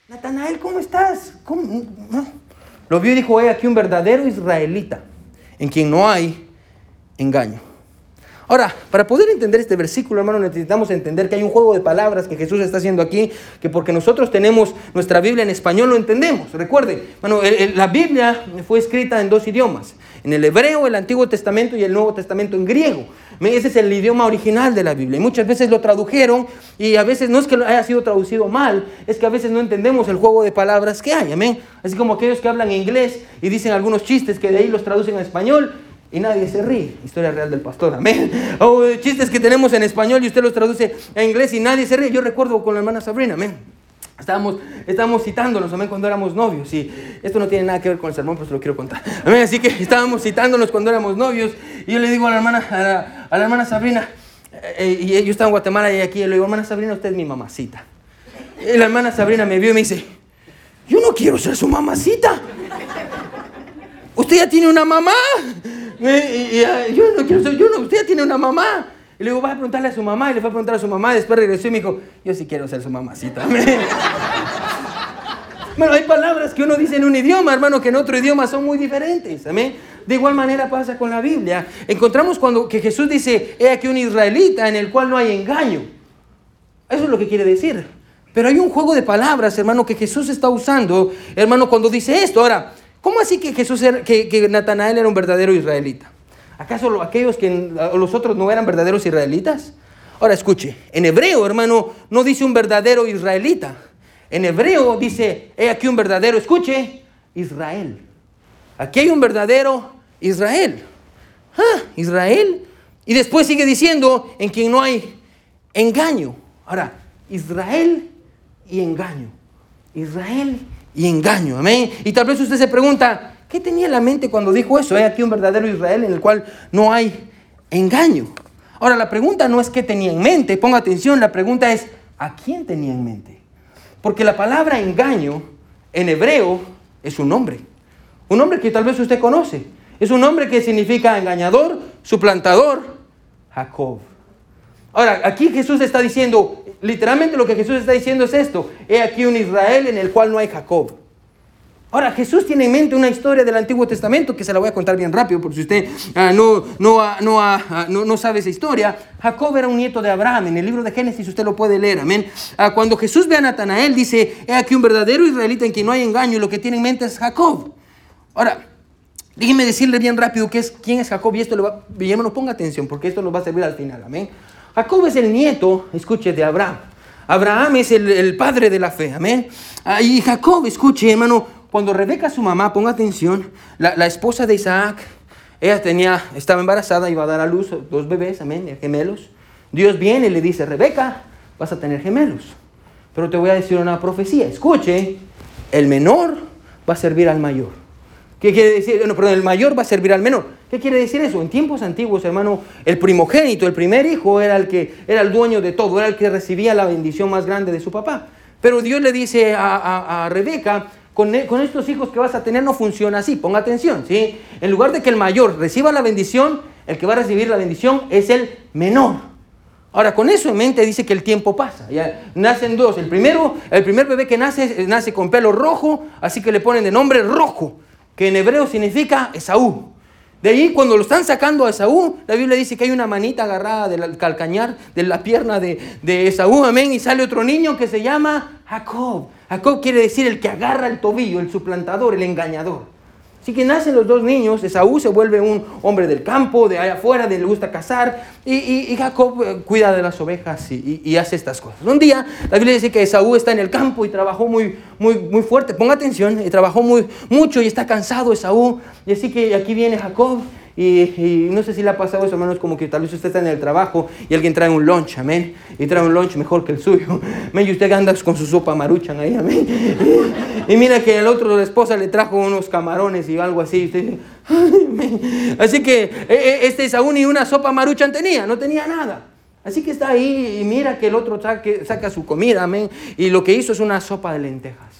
Natanael, ¿cómo estás? No. Lo vio y dijo, hay aquí un verdadero israelita, en quien no hay engaño. Ahora, para poder entender este versículo, hermano, necesitamos entender que hay un juego de palabras que Jesús está haciendo aquí, que porque nosotros tenemos nuestra Biblia en español lo entendemos. Recuerde, bueno, la Biblia fue escrita en dos idiomas, en el hebreo, el Antiguo Testamento y el Nuevo Testamento en griego. Ese es el idioma original de la Biblia. Y muchas veces lo tradujeron y a veces no es que haya sido traducido mal, es que a veces no entendemos el juego de palabras que hay. Amén. Así como aquellos que hablan inglés y dicen algunos chistes que de ahí los traducen a español y nadie se ríe. Historia real del pastor, amén. O chistes que tenemos en español y usted los traduce a inglés y nadie se ríe. Yo recuerdo con la hermana Sabrina, amén. Estábamos, estábamos citándonos, amén, cuando éramos novios. Y esto no tiene nada que ver con el sermón, pero se lo quiero contar. Amén, así que estábamos citándonos cuando éramos novios. Y yo le digo a la hermana, a la, hermana Sabrina, eh, y yo estaba en Guatemala y aquí, le digo, hermana Sabrina, usted es mi mamacita. Y la hermana Sabrina me vio y me dice, yo no quiero ser su mamacita. Usted ya tiene una mamá. yo no quiero ser, yo no, usted ya tiene una mamá. Y le digo, va a preguntarle a su mamá. Y le fue a preguntar a su mamá. Después regresó y me dijo, yo sí quiero ser su mamacita. bueno, hay palabras que uno dice en un idioma, hermano, que en otro idioma son muy diferentes. Amén. De igual manera pasa con la Biblia. Encontramos cuando que Jesús dice, he aquí un israelita en el cual no hay engaño. Eso es lo que quiere decir. Pero hay un juego de palabras, hermano, que Jesús está usando, hermano, cuando dice esto. Ahora, ¿cómo así que Jesús que, que Natanael era un verdadero israelita? ¿Acaso aquellos que los otros no eran verdaderos israelitas? Ahora escuche, en hebreo, hermano, no dice un verdadero israelita. En hebreo dice, he aquí un verdadero, escuche, Israel. Aquí hay un verdadero Israel. Ah, Israel. Y después sigue diciendo, en quien no hay engaño. Ahora, Israel y engaño. Israel y engaño. Amén. Y tal vez usted se pregunta, ¿Qué tenía en la mente cuando dijo eso? Hay aquí un verdadero Israel en el cual no hay engaño. Ahora, la pregunta no es qué tenía en mente, ponga atención, la pregunta es ¿a quién tenía en mente? Porque la palabra engaño en hebreo es un nombre. Un nombre que tal vez usted conoce. Es un nombre que significa engañador, suplantador, Jacob. Ahora, aquí Jesús está diciendo, literalmente lo que Jesús está diciendo es esto. He aquí un Israel en el cual no hay Jacob. Ahora, Jesús tiene en mente una historia del Antiguo Testamento que se la voy a contar bien rápido, por si usted ah, no, ah, ah, no, no, sabe esa historia. Jacob era un nieto de Abraham. En el libro de Génesis usted lo puede leer, amén. cuando Jesús ve a Natanael, dice, he aquí un verdadero israelita en quien no hay engaño, y lo que tiene en mente es Jacob. Ahora, déjeme decirle bien rápido qué es, quién es Jacob, y esto le va, no ponga atención, porque esto nos va a servir al final, amén. Jacob es el nieto, escuche, de Abraham. Abraham es el, el padre de la fe, amén. y Jacob, escuche, hermano, cuando Rebeca, su mamá, ponga atención, la, esposa de Isaac, ella tenía, estaba embarazada, iba a dar a luz dos bebés, amén, gemelos. Dios viene y le dice, Rebeca, vas a tener gemelos. Pero te voy a decir una profecía. Escuche, el menor va a servir al mayor. ¿Qué quiere decir? No, perdón, el mayor va a servir al menor. ¿Qué quiere decir eso? En tiempos antiguos, hermano, el primogénito, el primer hijo, era el que era el dueño de todo, era el que recibía la bendición más grande de su papá. Pero Dios le dice a, a Rebeca, e, con, estos hijos que vas a tener no funciona así. Ponga atención, ¿sí? En lugar de que el mayor reciba la bendición, el que va a recibir la bendición es el menor. Ahora, con eso en mente dice que el tiempo pasa. Ya nacen dos. El primero, el primer bebé que nace, eh, nace con pelo rojo, así que le ponen de nombre rojo, que en hebreo significa Esaú. De ahí, cuando lo están sacando a Esaú, la Biblia dice que hay una manita agarrada del calcañar de la pierna de, de Esaú, amén, y sale otro niño que se llama Jacob. Jacob quiere decir el que agarra el tobillo, el suplantador, el engañador. Así que nacen los dos niños, Esaú se vuelve un hombre del campo, de allá afuera, de le gusta cazar, y, Jacob eh, cuida de las ovejas y, hace estas cosas. Un día la Biblia dice que Esaú está en el campo y trabajó muy, muy, muy fuerte, ponga atención, y trabajó muy, mucho y está cansado Esaú, y así que aquí viene Jacob y, no sé si le ha pasado eso, hermanos, como que tal vez usted está en el trabajo y alguien trae un lunch, amén. Y trae un lunch mejor que el suyo. Amén. Y usted anda con su sopa maruchan ahí, amén. Y, mira que el otro, la esposa, le trajo unos camarones y algo así. Usted Así que e, e, este Saúl ni una sopa maruchan tenía, no tenía nada. Así que está ahí y mira que el otro saca su comida, amén. Y lo que hizo es una sopa de lentejas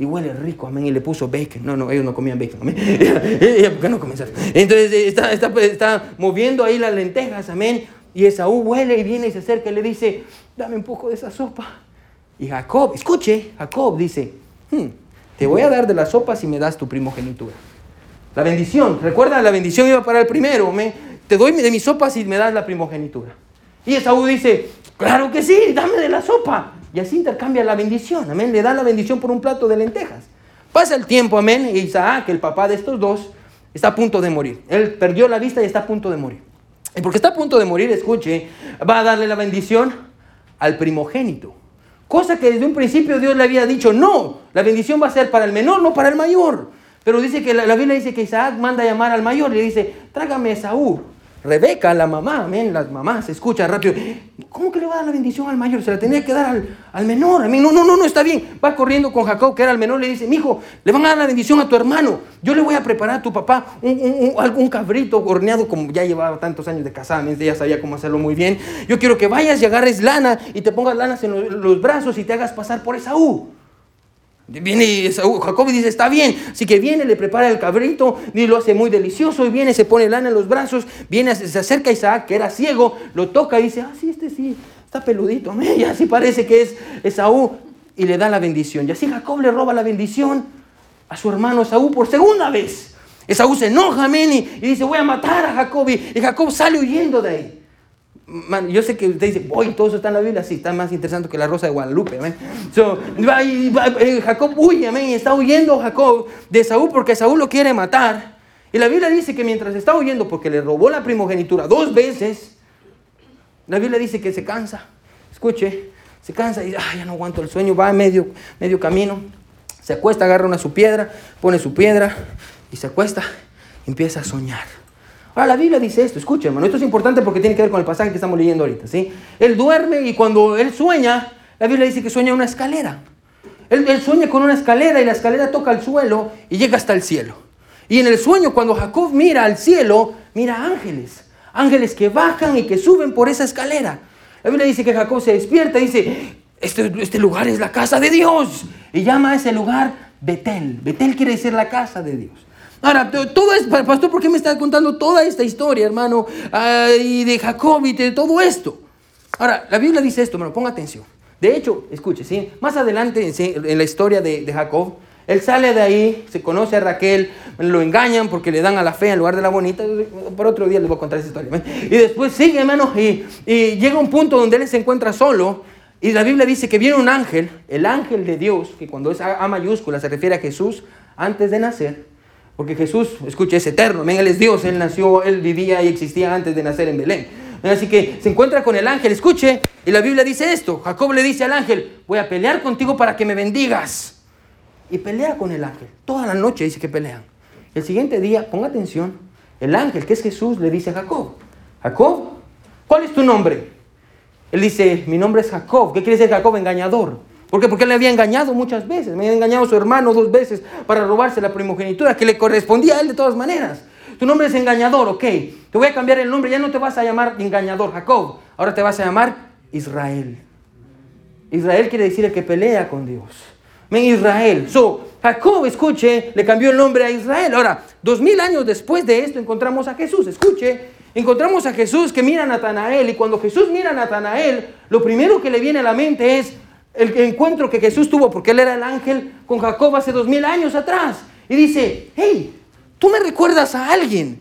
y huele rico, amén, y le puso bacon. No, no, ellos no comían bacon. ¿Por qué no comenzaron? Entonces eh, está, está, está, moviendo ahí las lentejas, amén. Y Esaú huele y viene y se acerca y le dice, dame un poco de esa sopa. Y Jacob, escuche, Jacob dice, hmm, te voy a dar de la sopa si me das tu primogenitura. La bendición, recuerda, la bendición iba para el primero, amén. Te doy de mi sopa si me das la primogenitura. Y Esaú dice, claro que sí, dame de la sopa. Y así intercambia la bendición, amén. Le da la bendición por un plato de lentejas. Pasa el tiempo, amén. Y Isaac, el papá de estos dos, está a punto de morir. Él perdió la vista y está a punto de morir. Y porque está a punto de morir, escuche, va a darle la bendición al primogénito. Cosa que desde un principio Dios le había dicho, no, la bendición va a ser para el menor, no para el mayor. Pero dice que la, Biblia dice que Isaac manda a llamar al mayor, le dice, trágame a Esaú. Rebeca, la mamá, amén, las mamás, escucha rápido, ¿cómo que le va a dar la bendición al mayor? Se la tenía que dar al, al menor. A mí, no, no, no, no, está bien. Va corriendo con Jacob, que era el menor, le dice, mi hijo, le van a dar la bendición a tu hermano. Yo le voy a preparar a tu papá un, un, cabrito horneado, como ya llevaba tantos años de casamiento, ya sabía cómo hacerlo muy bien. Yo quiero que vayas y agarres lana y te pongas lanas en los, los brazos y te hagas pasar por Esaú. Viene Jacob y dice, está bien. Así que viene, le prepara el cabrito y lo hace muy delicioso. Y viene, se pone lana en los brazos. Viene, se acerca a Isaac, que era ciego, lo toca y dice, ah, sí, este sí, está peludito. Y así parece que es Esaú. Y le da la bendición. Y así Jacob le roba la bendición a su hermano Esaú por segunda vez. Esaú se enoja, amén, y, dice, voy a matar a Jacob. y Jacob sale huyendo de ahí yo sé que usted dice, voy, todo eso está en la Biblia, sí, está más interesante que la rosa de Guadalupe, amén. So, eh, Jacob huye, amén, y está huyendo Jacob de Saúl porque Saúl lo quiere matar. Y la Biblia dice que mientras está huyendo porque le robó la primogenitura dos veces, la Biblia dice que se cansa. Escuche, se cansa y dice, ya no aguanto el sueño, va a medio, medio camino, se acuesta, agarra una su piedra, pone su piedra y se acuesta, empieza a soñar. Ahora la Biblia dice esto, escucha hermano, esto es importante porque tiene que ver con el pasaje que estamos leyendo ahorita, ¿sí? Él duerme y cuando él sueña, la Biblia dice que sueña una escalera. Él, él sueña con una escalera y la escalera toca el suelo y llega hasta el cielo. Y en el sueño cuando Jacob mira al cielo, mira ángeles, ángeles que bajan y que suben por esa escalera. La Biblia dice que Jacob se despierta y dice, este, este lugar es la casa de Dios. Y llama a ese lugar Betel. Betel quiere decir la casa de Dios. Ahora, todo es, pastor, ¿por qué me está contando toda esta historia, hermano? y de Jacob y de todo esto. Ahora, la Biblia dice esto, hermano, ponga atención. De hecho, escuche, ¿sí? más adelante en la historia de, Jacob, él sale de ahí, se conoce a Raquel, lo engañan porque le dan a la fea en lugar de la bonita. Por otro día les voy a contar esa historia. Y después sigue, hermano, y, y llega un punto donde él se encuentra solo. Y la Biblia dice que viene un ángel, el ángel de Dios, que cuando es A mayúscula se refiere a Jesús antes de nacer. Porque Jesús, escuche, es eterno. Él es Dios. Él nació, Él vivía y existía antes de nacer en Belén. Así que se encuentra con el ángel. Escuche, y la Biblia dice esto. Jacob le dice al ángel, voy a pelear contigo para que me bendigas. Y pelea con el ángel. Toda la noche dice que pelean. El siguiente día, ponga atención, el ángel, que es Jesús, le dice a Jacob, Jacob, ¿cuál es tu nombre? Él dice, mi nombre es Jacob. ¿Qué quiere decir Jacob? Engañador. ¿Por qué? Porque él le había engañado muchas veces. Me había engañado a su hermano dos veces para robarse la primogenitura que le correspondía a él de todas maneras. Tu nombre es engañador, ok. Te voy a cambiar el nombre. Ya no te vas a llamar engañador, Jacob. Ahora te vas a llamar Israel. Israel quiere decir el que pelea con Dios. Men Israel. So, Jacob, escuche, le cambió el nombre a Israel. Ahora, dos mil años después de esto encontramos a Jesús. Escuche, encontramos a Jesús que mira a Natanael. Y cuando Jesús mira a Natanael, lo primero que le viene a la mente es, el encuentro que Jesús tuvo, porque él era el ángel con Jacob hace dos mil años atrás. Y dice, hey, tú me recuerdas a alguien,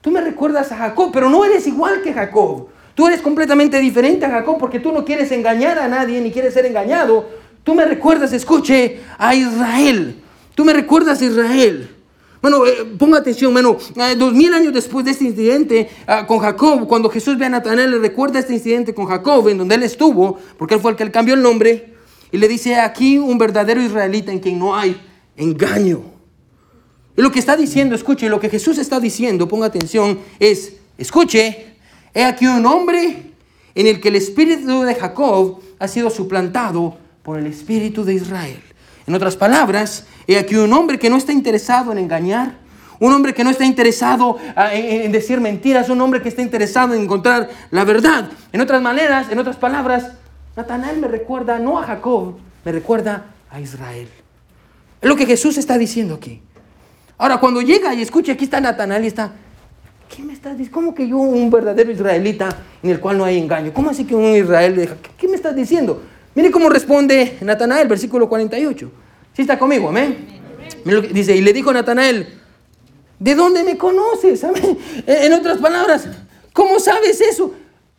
tú me recuerdas a Jacob, pero no eres igual que Jacob. Tú eres completamente diferente a Jacob porque tú no quieres engañar a nadie ni quieres ser engañado. Tú me recuerdas, escuche, a Israel. Tú me recuerdas a Israel. Bueno, eh, ponga atención, eh, dos mil años después de este incidente ah, con Jacob, cuando Jesús ve a Natanael, le recuerda este incidente con Jacob, en donde él estuvo, porque él fue el que le cambió el nombre, y le dice, aquí un verdadero israelita en quien no hay engaño. Y lo que está diciendo, escuche, lo que Jesús está diciendo, ponga atención, es, escuche, he aquí un hombre en el que el espíritu de Jacob ha sido suplantado por el espíritu de Israel. En otras palabras, he aquí un hombre que no está interesado en engañar, un hombre que no está interesado ah, en decir mentiras, un hombre que está interesado en encontrar la verdad. En otras maneras, en otras palabras, Natanael me recuerda no a Jacob, me recuerda a Israel. Es lo que Jesús está diciendo aquí. Ahora, cuando llega y escucha, aquí está Natanael y está, ¿qué me estás diciendo? ¿Cómo que yo, un verdadero israelita en el cual no hay engaño? ¿Cómo así que un israel, ¿qué me estás diciendo? Mire cómo responde Natanael, versículo 48. ¿Sí está conmigo? Amén. Dice, y le dijo Natanael, ¿de dónde me conoces? Amén. En otras palabras, ¿cómo sabes eso?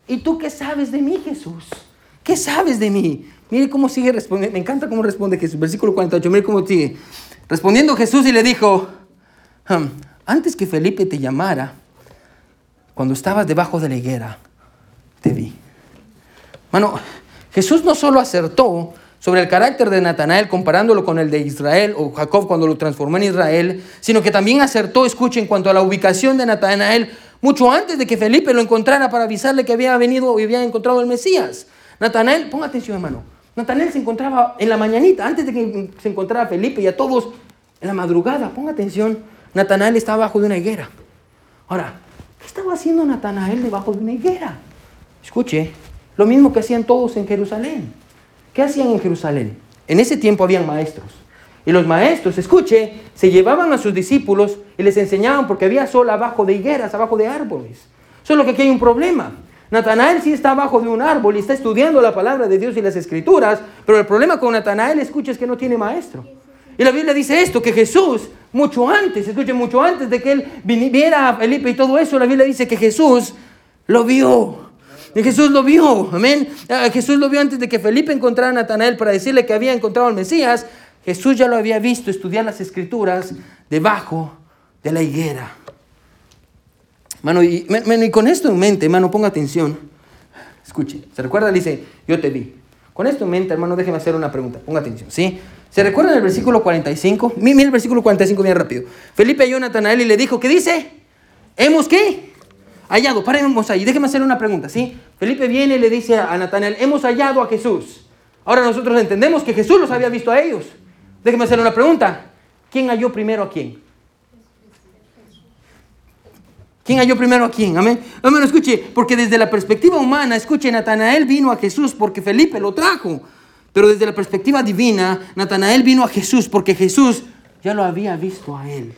¿Y tú qué sabes de mí, Jesús? ¿Qué sabes de mí? Mire cómo sigue respondiendo. Me encanta cómo responde Jesús. Versículo 48, mire cómo sigue. Respondiendo Jesús y le dijo, antes que Felipe te llamara, cuando estabas debajo de la higuera, te vi. Mano, Jesús no solo acertó sobre el carácter de Natanael comparándolo con el de Israel o Jacob cuando lo transformó en Israel, sino que también acertó, escuchen, en cuanto a la ubicación de Natanael mucho antes de que Felipe lo encontrara para avisarle que había venido y había encontrado el Mesías. Natanael, ponga atención hermano, Natanael se encontraba en la mañanita, antes de que se encontrara Felipe y a todos en la madrugada, ponga atención, Natanael estaba bajo de una higuera. Ahora, ¿qué estaba haciendo Natanael debajo de una higuera? Escuche, lo mismo que hacían todos en Jerusalén. ¿Qué hacían en Jerusalén? En ese tiempo habían maestros. Y los maestros, escuche, se llevaban a sus discípulos y les enseñaban porque había sol abajo de higueras, abajo de árboles. Solo que aquí hay un problema. Natanael sí está abajo de un árbol y está estudiando la palabra de Dios y las escrituras, pero el problema con Natanael, escuche, es que no tiene maestro. Y la Biblia dice esto, que Jesús, mucho antes, escuche, mucho antes de que él viniera a Felipe y todo eso, la Biblia dice que Jesús lo vio. Y Jesús lo vio, amén. Ah, Jesús lo vio antes de que Felipe encontrara a Natanael para decirle que había encontrado al Mesías. Jesús ya lo había visto estudiar las escrituras debajo de la higuera. Mano, y, con esto en mente, hermano, ponga atención. Escuche, ¿se recuerda? Dice, yo te vi. Con esto en mente, hermano, déjeme hacer una pregunta. Ponga atención, ¿sí? ¿Se recuerda el versículo 45? Mira el versículo 45 bien rápido. Felipe halló a Natanael y le dijo, ¿qué dice? ¿Hemos qué? Hallado, paremos ahí. Déjeme hacer una pregunta, ¿sí? Felipe viene y le dice a Natanael, hemos hallado a Jesús. Ahora nosotros entendemos que Jesús los había visto a ellos. Déjeme hacer una pregunta. ¿Quién halló primero a quién? ¿Quién halló primero a quién? Amén. Amén, escuche, porque desde la perspectiva humana, escuche, Natanael vino a Jesús porque Felipe lo trajo. Pero desde la perspectiva divina, Natanael vino a Jesús porque Jesús ya lo había visto a él.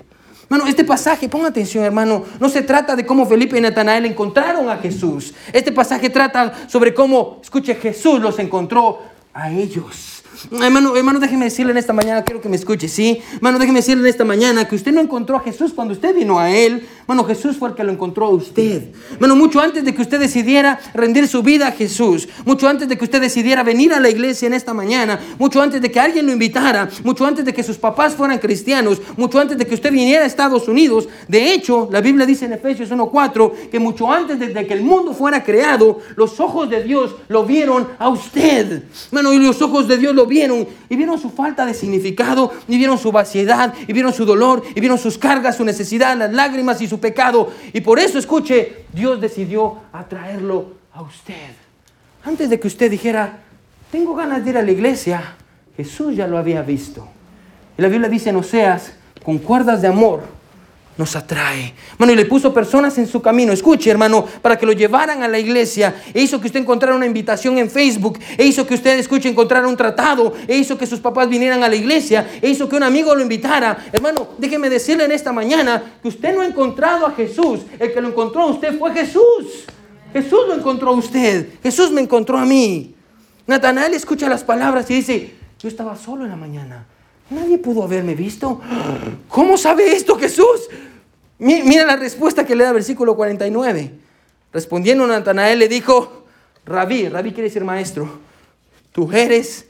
Hermano, este pasaje, ponga atención, hermano, no se trata de cómo Felipe y Natanael encontraron a Jesús. Este pasaje trata sobre cómo, escuche, Jesús los encontró a ellos. Hermano, hermano, déjeme decirle en esta mañana, quiero que me escuche, ¿sí? Hermano, déjeme decirle en esta mañana que usted no encontró a Jesús cuando usted vino a Él. Bueno, Jesús fue el que lo encontró a usted. Bueno, mucho antes de que usted decidiera rendir su vida a Jesús, mucho antes de que usted decidiera venir a la iglesia en esta mañana, mucho antes de que alguien lo invitara, mucho antes de que sus papás fueran cristianos, mucho antes de que usted viniera a Estados Unidos. De hecho, la Biblia dice en Efesios 1.4 que mucho antes de que el mundo fuera creado, los ojos de Dios lo vieron a usted. Bueno, y los ojos de Dios lo vieron y vieron su falta de significado, y vieron su vaciedad, y vieron su dolor, y vieron sus cargas, su necesidad, las lágrimas y su pecado. Y por eso, escuche, Dios decidió atraerlo a usted. Antes de que usted dijera, tengo ganas de ir a la iglesia, Jesús ya lo había visto. Y la Biblia dice en Oseas, con cuerdas de amor nos atrae. Bueno, y le puso personas en su camino. Escuche, hermano, para que lo llevaran a la iglesia. E hizo que usted encontrara una invitación en Facebook. E hizo que usted, escuche, encontrara un tratado. E hizo que sus papás vinieran a la iglesia. E hizo que un amigo lo invitara. Hermano, déjeme decirle en esta mañana que usted no ha encontrado a Jesús. El que lo encontró a usted fue Jesús. Jesús lo encontró a usted. Jesús me encontró a mí. Natanael escucha las palabras y dice, yo estaba solo en la mañana. Nadie pudo haberme visto. ¿Cómo sabe esto Jesús? Mira la respuesta que le da el versículo 49. Respondiendo Natanael le dijo, Rabí, Rabí quiere decir maestro, tú eres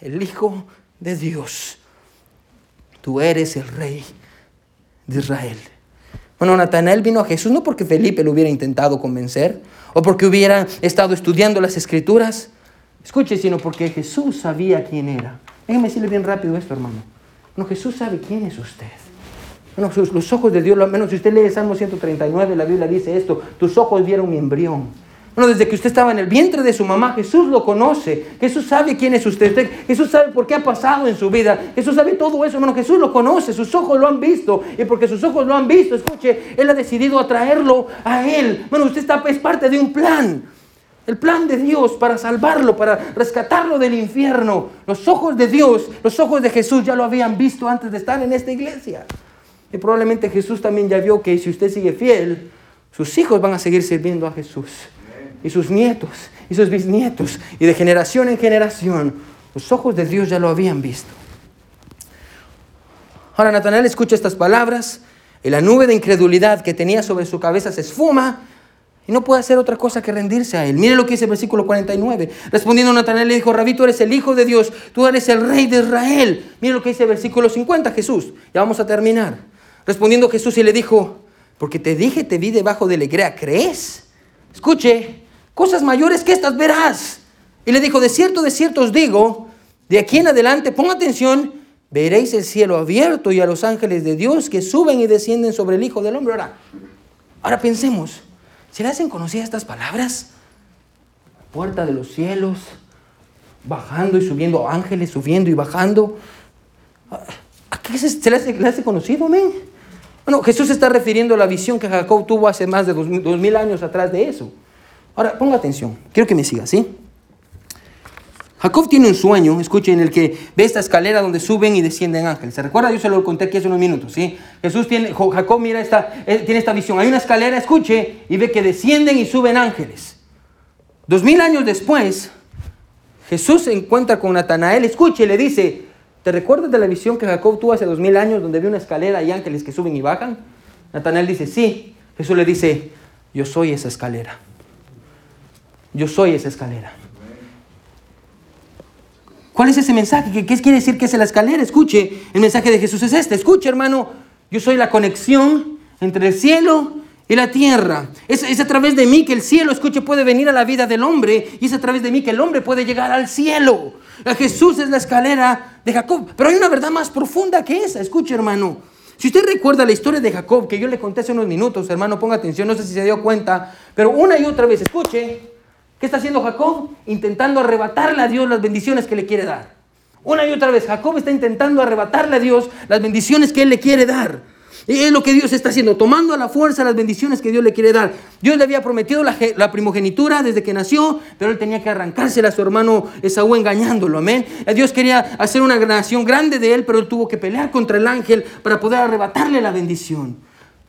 el Hijo de Dios. Tú eres el Rey de Israel. Bueno, Natanael vino a Jesús no porque Felipe lo hubiera intentado convencer o porque hubiera estado estudiando las escrituras. Escuche, sino porque Jesús sabía quién era. Déjeme decirle bien rápido esto, hermano. No, Jesús sabe quién es usted. Bueno, los ojos de Dios, al menos si usted lee Salmo 139, la Biblia dice esto, tus ojos vieron mi embrión. Bueno, desde que usted estaba en el vientre de su mamá, Jesús lo conoce. Jesús sabe quién es usted. Jesús sabe por qué ha pasado en su vida. Jesús sabe todo eso, hermano. Jesús lo conoce. Sus ojos lo han visto. Y porque sus ojos lo han visto, escuche, Él ha decidido atraerlo a Él. Bueno, usted está, es parte de un plan. El plan de Dios para salvarlo, para rescatarlo del infierno. Los ojos de Dios, los ojos de Jesús ya lo habían visto antes de estar en esta iglesia. Y probablemente Jesús también ya vio que si usted sigue fiel, sus hijos van a seguir sirviendo a Jesús. Y sus nietos, y sus bisnietos, y de generación en generación. Los ojos de Dios ya lo habían visto. Ahora Natanael escucha estas palabras y la nube de incredulidad que tenía sobre su cabeza se esfuma y no puede hacer otra cosa que rendirse a él. Mire lo que dice el versículo 49. Respondiendo Natanael le dijo, Rabí, tú eres el Hijo de Dios, tú eres el Rey de Israel. Mire lo que dice el versículo 50, Jesús. Ya vamos a terminar. Respondiendo Jesús y le dijo, porque te dije, te vi debajo de la higuera, ¿crees? Escuche, cosas mayores que estas verás. Y le dijo, de cierto, de cierto os digo, de aquí en adelante, ponga atención, veréis el cielo abierto y a los ángeles de Dios que suben y descienden sobre el Hijo del Hombre. Ahora, Ahora pensemos, ¿se le hacen conocidas estas palabras? Puerta de los cielos, bajando y subiendo ángeles, subiendo y bajando. ¿A qué se, le, hace, conocido, amén? Bueno, Jesús está refiriendo a la visión que Jacob tuvo hace más de dos, dos mil años atrás de eso. Ahora, ponga atención, quiero que me siga, ¿sí? Jacob tiene un sueño, escuchen, en el que ve esta escalera donde suben y descienden ángeles. ¿Se recuerda? Yo se lo conté aquí hace unos minutos, ¿sí? Jesús tiene, Jacob mira esta, tiene esta visión. Hay una escalera, escuche, y ve que descienden y suben ángeles. Dos mil años después, Jesús se encuentra con Natanael, escuche, y le dice, ¿te recuerdas de la visión que Jacob tuvo hace dos mil años donde ve una escalera y ángeles que suben y bajan? Natanael dice, sí. Jesús le dice, yo soy esa escalera. Yo soy esa escalera. ¿Cuál es ese mensaje? ¿Qué, quiere decir que es la escalera? Escuche, el mensaje de Jesús es este. Escuche, hermano, yo soy la conexión entre el cielo y la tierra. Es, es, a través de mí que el cielo, escuche, puede venir a la vida del hombre y es a través de mí que el hombre puede llegar al cielo. Jesús es la escalera de Jacob. Pero hay una verdad más profunda que esa. Escuche, hermano. Si usted recuerda la historia de Jacob, que yo le conté hace unos minutos, hermano, ponga atención, no sé si se dio cuenta, pero una y otra vez, escuche, ¿Qué está haciendo Jacob? Intentando arrebatarle a Dios las bendiciones que le quiere dar. Una y otra vez, Jacob está intentando arrebatarle a Dios las bendiciones que Él le quiere dar. Y es lo que Dios está haciendo, tomando a la fuerza las bendiciones que Dios le quiere dar. Dios le había prometido la, primogenitura desde que nació, pero él tenía que arrancársela a su hermano Esaú engañándolo, amén. Eh, Dios quería hacer una nación grande de él, pero él tuvo que pelear contra el ángel para poder arrebatarle la bendición.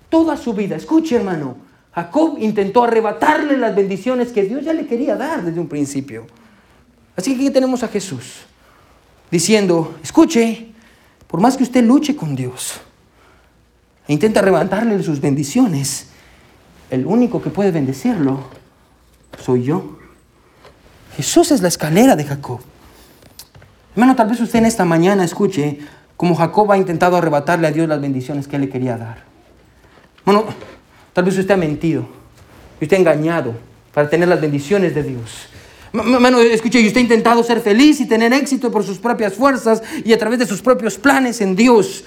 Toda su vida, escuche hermano, Jacob intentó arrebatarle las bendiciones que Dios ya le quería dar desde un principio. Así que aquí tenemos a Jesús diciendo, escuche, por más que usted luche con Dios e intenta arrebatarle sus bendiciones, el único que puede bendecirlo soy yo. Jesús es la escalera de Jacob. Hermano, tal vez usted en esta mañana escuche como Jacob ha intentado arrebatarle a Dios las bendiciones que él le quería dar. Bueno, Tal vez usted ha mentido usted ha engañado para tener las bendiciones de Dios. Hermano, escuche, y usted ha intentado ser feliz y tener éxito por sus propias fuerzas y a través de sus propios planes en Dios.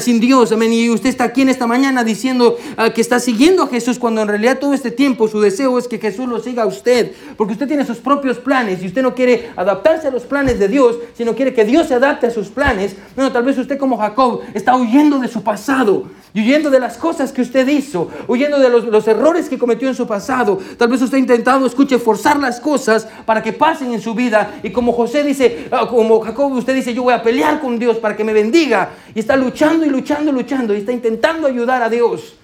Sin Dios, amén. Y usted está aquí en esta mañana diciendo ah, que está siguiendo a Jesús cuando en realidad todo este tiempo su deseo es que Jesús lo siga a usted. Porque usted tiene sus propios planes y usted no quiere adaptarse a los planes de Dios, sino quiere que Dios se adapte a sus planes. Bueno, tal vez usted como Jacob está huyendo de su pasado y huyendo de las cosas que usted hizo, huyendo de los, los, errores que cometió en su pasado. Tal vez usted ha intentado, escuche, forzar las cosas para que pasen en su vida. Y como José dice, ah, como Jacob, usted dice, yo voy a pelear con Dios para que me bendiga. Y está luchando y luchando y luchando y está intentando ayudar a Dios.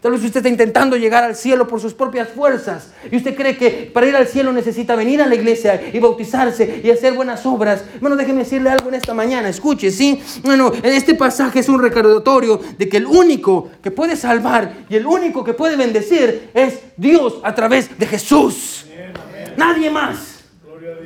Tal vez usted está intentando llegar al cielo por sus propias fuerzas y usted cree que para ir al cielo necesita venir a la iglesia y bautizarse y hacer buenas obras. Bueno, déjeme decirle algo en esta mañana, escuche, ¿sí? Bueno, este pasaje es un recordatorio de que el único que puede salvar y el único que puede bendecir es Dios a través de Jesús. Nadie más.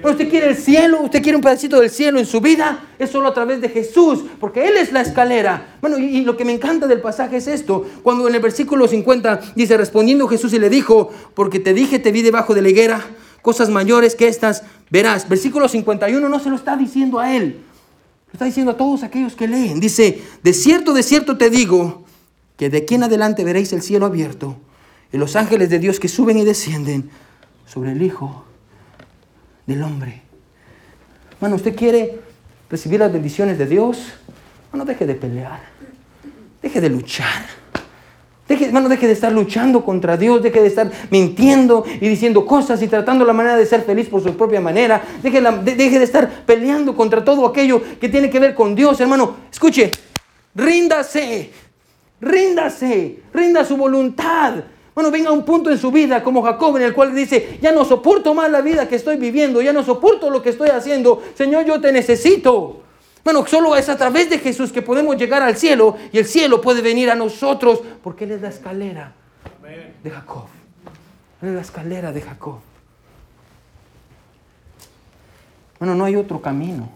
Pero usted quiere el cielo, usted quiere un pedacito del cielo en su vida, es solo a través de Jesús, porque Él es la escalera. Bueno, y, lo que me encanta del pasaje es esto, cuando en el versículo 50 dice, respondiendo Jesús y le dijo, porque te dije, te vi debajo de la higuera, cosas mayores que estas verás. Versículo 51 no se lo está diciendo a Él, lo está diciendo a todos aquellos que leen. Dice, de cierto, de cierto te digo, que de aquí en adelante veréis el cielo abierto y los ángeles de Dios que suben y descienden sobre el Hijo del hombre. Bueno, usted quiere recibir las bendiciones de Dios, bueno, deje de pelear, deje de luchar. Deje, hermano, deje de estar luchando contra Dios, deje de estar mintiendo y diciendo cosas y tratando la manera de ser feliz por su propia manera. Deje, deje de estar peleando contra todo aquello que tiene que ver con Dios, hermano. Escuche, ríndase, ríndase, rinda su voluntad. Bueno, venga un punto en su vida como Jacob en el cual dice, ya no soporto más la vida que estoy viviendo, ya no soporto lo que estoy haciendo, Señor, yo te necesito. Bueno, solo es a través de Jesús que podemos llegar al cielo y el cielo puede venir a nosotros porque Él es la escalera de Jacob. Él es la escalera de Jacob. Bueno, no hay otro camino.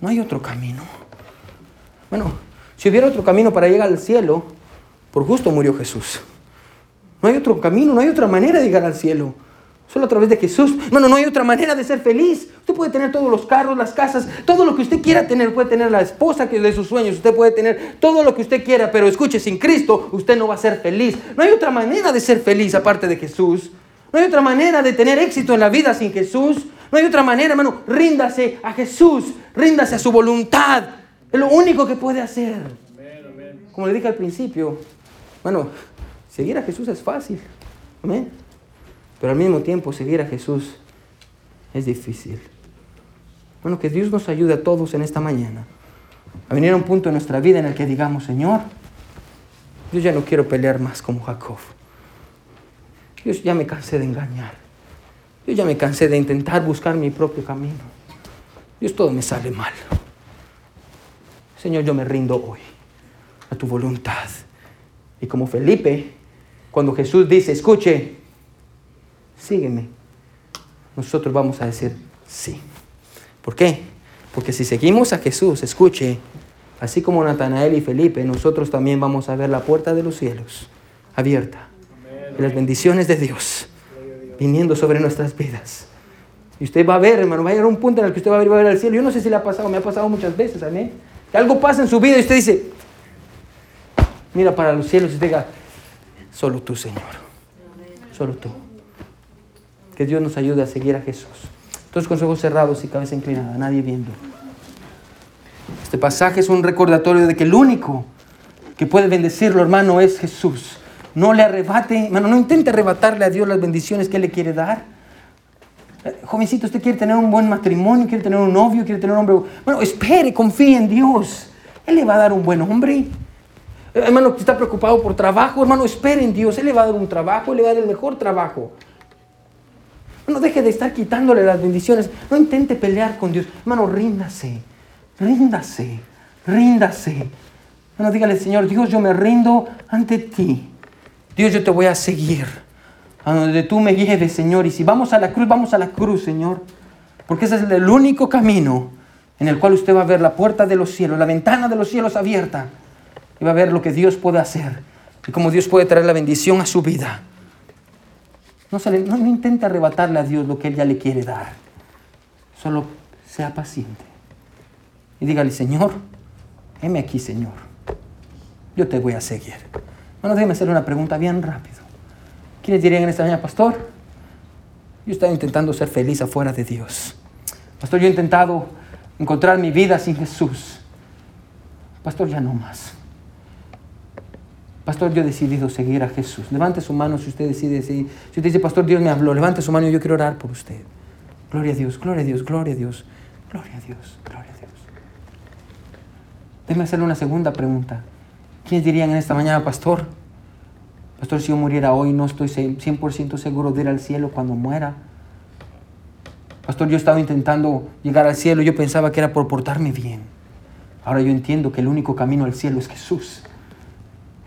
No hay otro camino. Bueno, si hubiera otro camino para llegar al cielo, por justo murió Jesús. No hay otro camino, no hay otra manera de llegar al cielo. Solo a través de Jesús. Hermano, no hay otra manera de ser feliz. Usted puede tener todos los carros, las casas, todo lo que usted quiera tener. Puede tener la esposa que de sus sueños. Usted puede tener todo lo que usted quiera. Pero escuche, sin Cristo usted no va a ser feliz. No hay otra manera de ser feliz aparte de Jesús. No hay otra manera de tener éxito en la vida sin Jesús. No hay otra manera, hermano. Ríndase a Jesús. Ríndase a su voluntad. Es lo único que puede hacer. Como le dije al principio, bueno, seguir a Jesús es fácil. Amén. Pero al mismo tiempo seguir a Jesús es difícil. Bueno, que Dios nos ayude a todos en esta mañana a venir a un punto en nuestra vida en el que digamos, Señor, yo ya no quiero pelear más como Jacob. Yo ya me cansé de engañar. Yo ya me cansé de intentar buscar mi propio camino. Dios todo me sale mal. Señor, yo me rindo hoy a tu voluntad. Y como Felipe, cuando Jesús dice, escuche, sígueme, nosotros vamos a decir sí. ¿Por qué? Porque si seguimos a Jesús, escuche, así como Natanael y Felipe, nosotros también vamos a ver la puerta de los cielos abierta. Y las bendiciones de Dios viniendo sobre nuestras vidas. Y usted va a ver, hermano, va a llegar un punto en el que usted va a ver, va a ver al cielo. Yo no sé si le ha pasado, me ha pasado muchas veces, amén. Que algo pasa en su vida y usted dice, mira para los cielos y diga, solo tú, Señor. Solo tú. Que Dios nos ayude a seguir a Jesús. Todos con ojos cerrados y cabeza inclinada, nadie viendo. Este pasaje es un recordatorio de que el único que puede bendecirlo, hermano, es Jesús. No le arrebate, hermano, no intente arrebatarle a Dios las bendiciones que Él le quiere dar. Jovencito, usted quiere tener un buen matrimonio, quiere tener un novio, quiere tener un hombre. Bueno, espere, confíe en Dios. Él le va a dar un buen hombre. Hermano, que está preocupado por trabajo, hermano, espere en Dios. Él le va a dar un trabajo, Él le va a dar el mejor trabajo. No deje de estar quitándole las bendiciones. No intente pelear con Dios. Hermano, ríndase. Ríndase. Ríndase. Hermano, dígale, Señor, Dios, yo me rindo ante ti. Dios, yo te voy a seguir. A donde tú me lleves, Señor. Y si vamos a la cruz, vamos a la cruz, Señor. Porque ese es el único camino en el cual usted va a ver la puerta de los cielos, la ventana de los cielos abierta. Y va a ver lo que Dios puede hacer. Y cómo Dios puede traer la bendición a su vida. No, se no, intente arrebatarle a Dios lo que Él ya le quiere dar. Solo sea paciente. Y dígale, Señor, heme aquí, Señor. Yo te voy a seguir. Bueno, déjeme hacerle una pregunta bien rápido. ¿Quiénes dirían en esta mañana, pastor? Yo estaba intentando ser feliz afuera de Dios. Pastor, yo he intentado encontrar mi vida sin Jesús. Pastor, ya no más. Pastor, yo he decidido seguir a Jesús. Levante su mano si usted decide seguir. Si usted dice, Pastor, Dios me habló, levante su mano y yo quiero orar por usted. Gloria a Dios, gloria a Dios, gloria a Dios, gloria a Dios, gloria a Dios. Déjeme hacerle una segunda pregunta. ¿Quiénes dirían en esta mañana, Pastor? Pastor, si yo muriera hoy, no estoy 100% seguro de ir al cielo cuando muera. Pastor, yo estaba intentando llegar al cielo, yo pensaba que era por portarme bien. Ahora yo entiendo que el único camino al cielo es Jesús.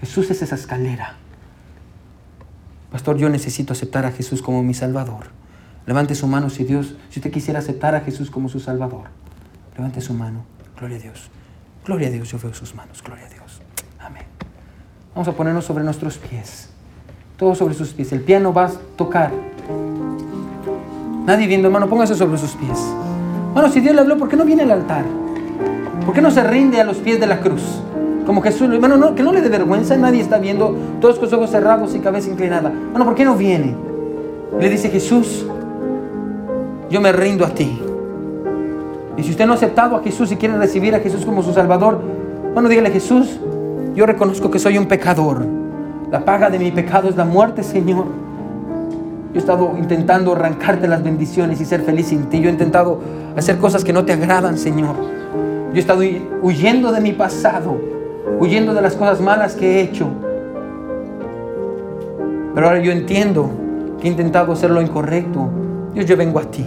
Jesús es esa escalera. Pastor, yo necesito aceptar a Jesús como mi Salvador. Levante su mano si Dios, si usted quisiera aceptar a Jesús como su Salvador. Levante su mano. Gloria a Dios. Gloria a Dios. Yo veo sus manos. Gloria a Dios. Amén. Vamos a ponernos sobre nuestros pies. Todo sobre sus pies. El piano va a tocar. Nadie viendo, hermano, póngase sobre sus pies. Bueno, si Dios le habló, ¿por qué no viene al altar? ¿Por qué no se rinde a los pies de la cruz? Como Jesús, hermano, no, que no le dé vergüenza, nadie está viendo, todos con los ojos cerrados y cabeza inclinada. Bueno, ¿por qué no viene? Le dice Jesús, yo me rindo a ti. Y si usted no ha aceptado a Jesús y quiere recibir a Jesús como su Salvador, bueno, dígale Jesús, yo reconozco que soy un pecador. La paga de mi pecado es la muerte, Señor. Yo he estado intentando arrancarte las bendiciones y ser feliz sin ti. Yo he intentado hacer cosas que no te agradan, Señor. Yo he estado huyendo de mi pasado huyendo de las cosas malas que he hecho. Pero ahora yo entiendo que he intentado hacer lo incorrecto. Dios, yo vengo a ti.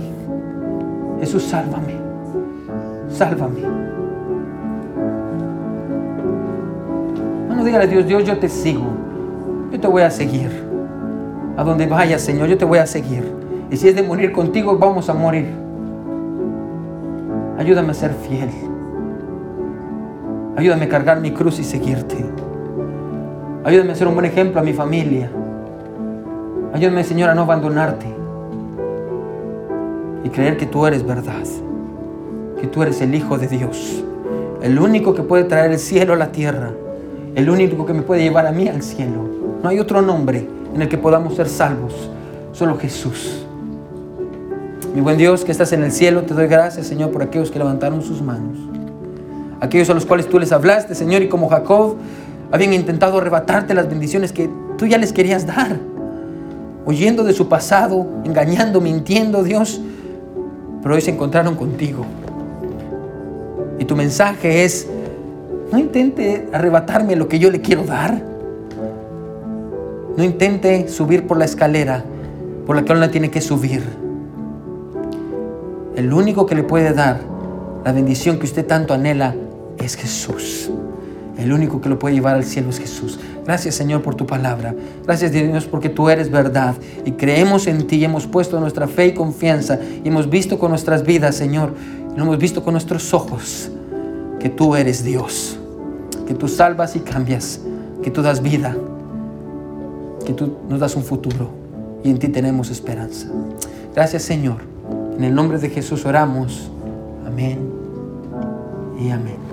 Jesús, sálvame. Sálvame. No, dígale a Dios, Dios, yo te sigo. Yo te voy a seguir. A donde vayas, Señor, yo te voy a seguir. Y si es de morir contigo, vamos a morir. Ayúdame a ser fiel. Ayúdame a cargar mi cruz y seguirte. Ayúdame a ser un buen ejemplo a mi familia. Ayúdame, Señor, a no abandonarte. y creer que tú eres verdad, que tú eres el Hijo de Dios, el único que puede traer el cielo a la tierra, el único que me puede llevar a mí al cielo. No hay otro nombre en el que podamos ser salvos, solo Jesús. Mi buen Dios que estás en el cielo, te doy gracias, Señor, por aquellos que levantaron sus manos. Aquellos a los cuales tú les hablaste, Señor, y como Jacob habían intentado arrebatarte las bendiciones que tú ya les querías dar. Huyendo de su pasado, engañando, mintiendo, Dios. Pero hoy se encontraron contigo. Y tu mensaje es, no intente arrebatarme lo que yo le quiero dar. No intente subir por la escalera por la que uno tiene que subir. El único que le puede dar la bendición que usted tanto anhela es Jesús. El único que lo puede llevar al cielo es Jesús. Gracias Señor por tu palabra. Gracias Dios porque tú eres verdad y creemos en ti y hemos puesto nuestra fe y confianza y hemos visto con nuestras vidas Señor, y lo hemos visto con nuestros ojos que tú eres Dios, que tú salvas y cambias, que tú das vida, que tú nos das un futuro y en ti tenemos esperanza. Gracias Señor. En el nombre de Jesús oramos. Amén y amén.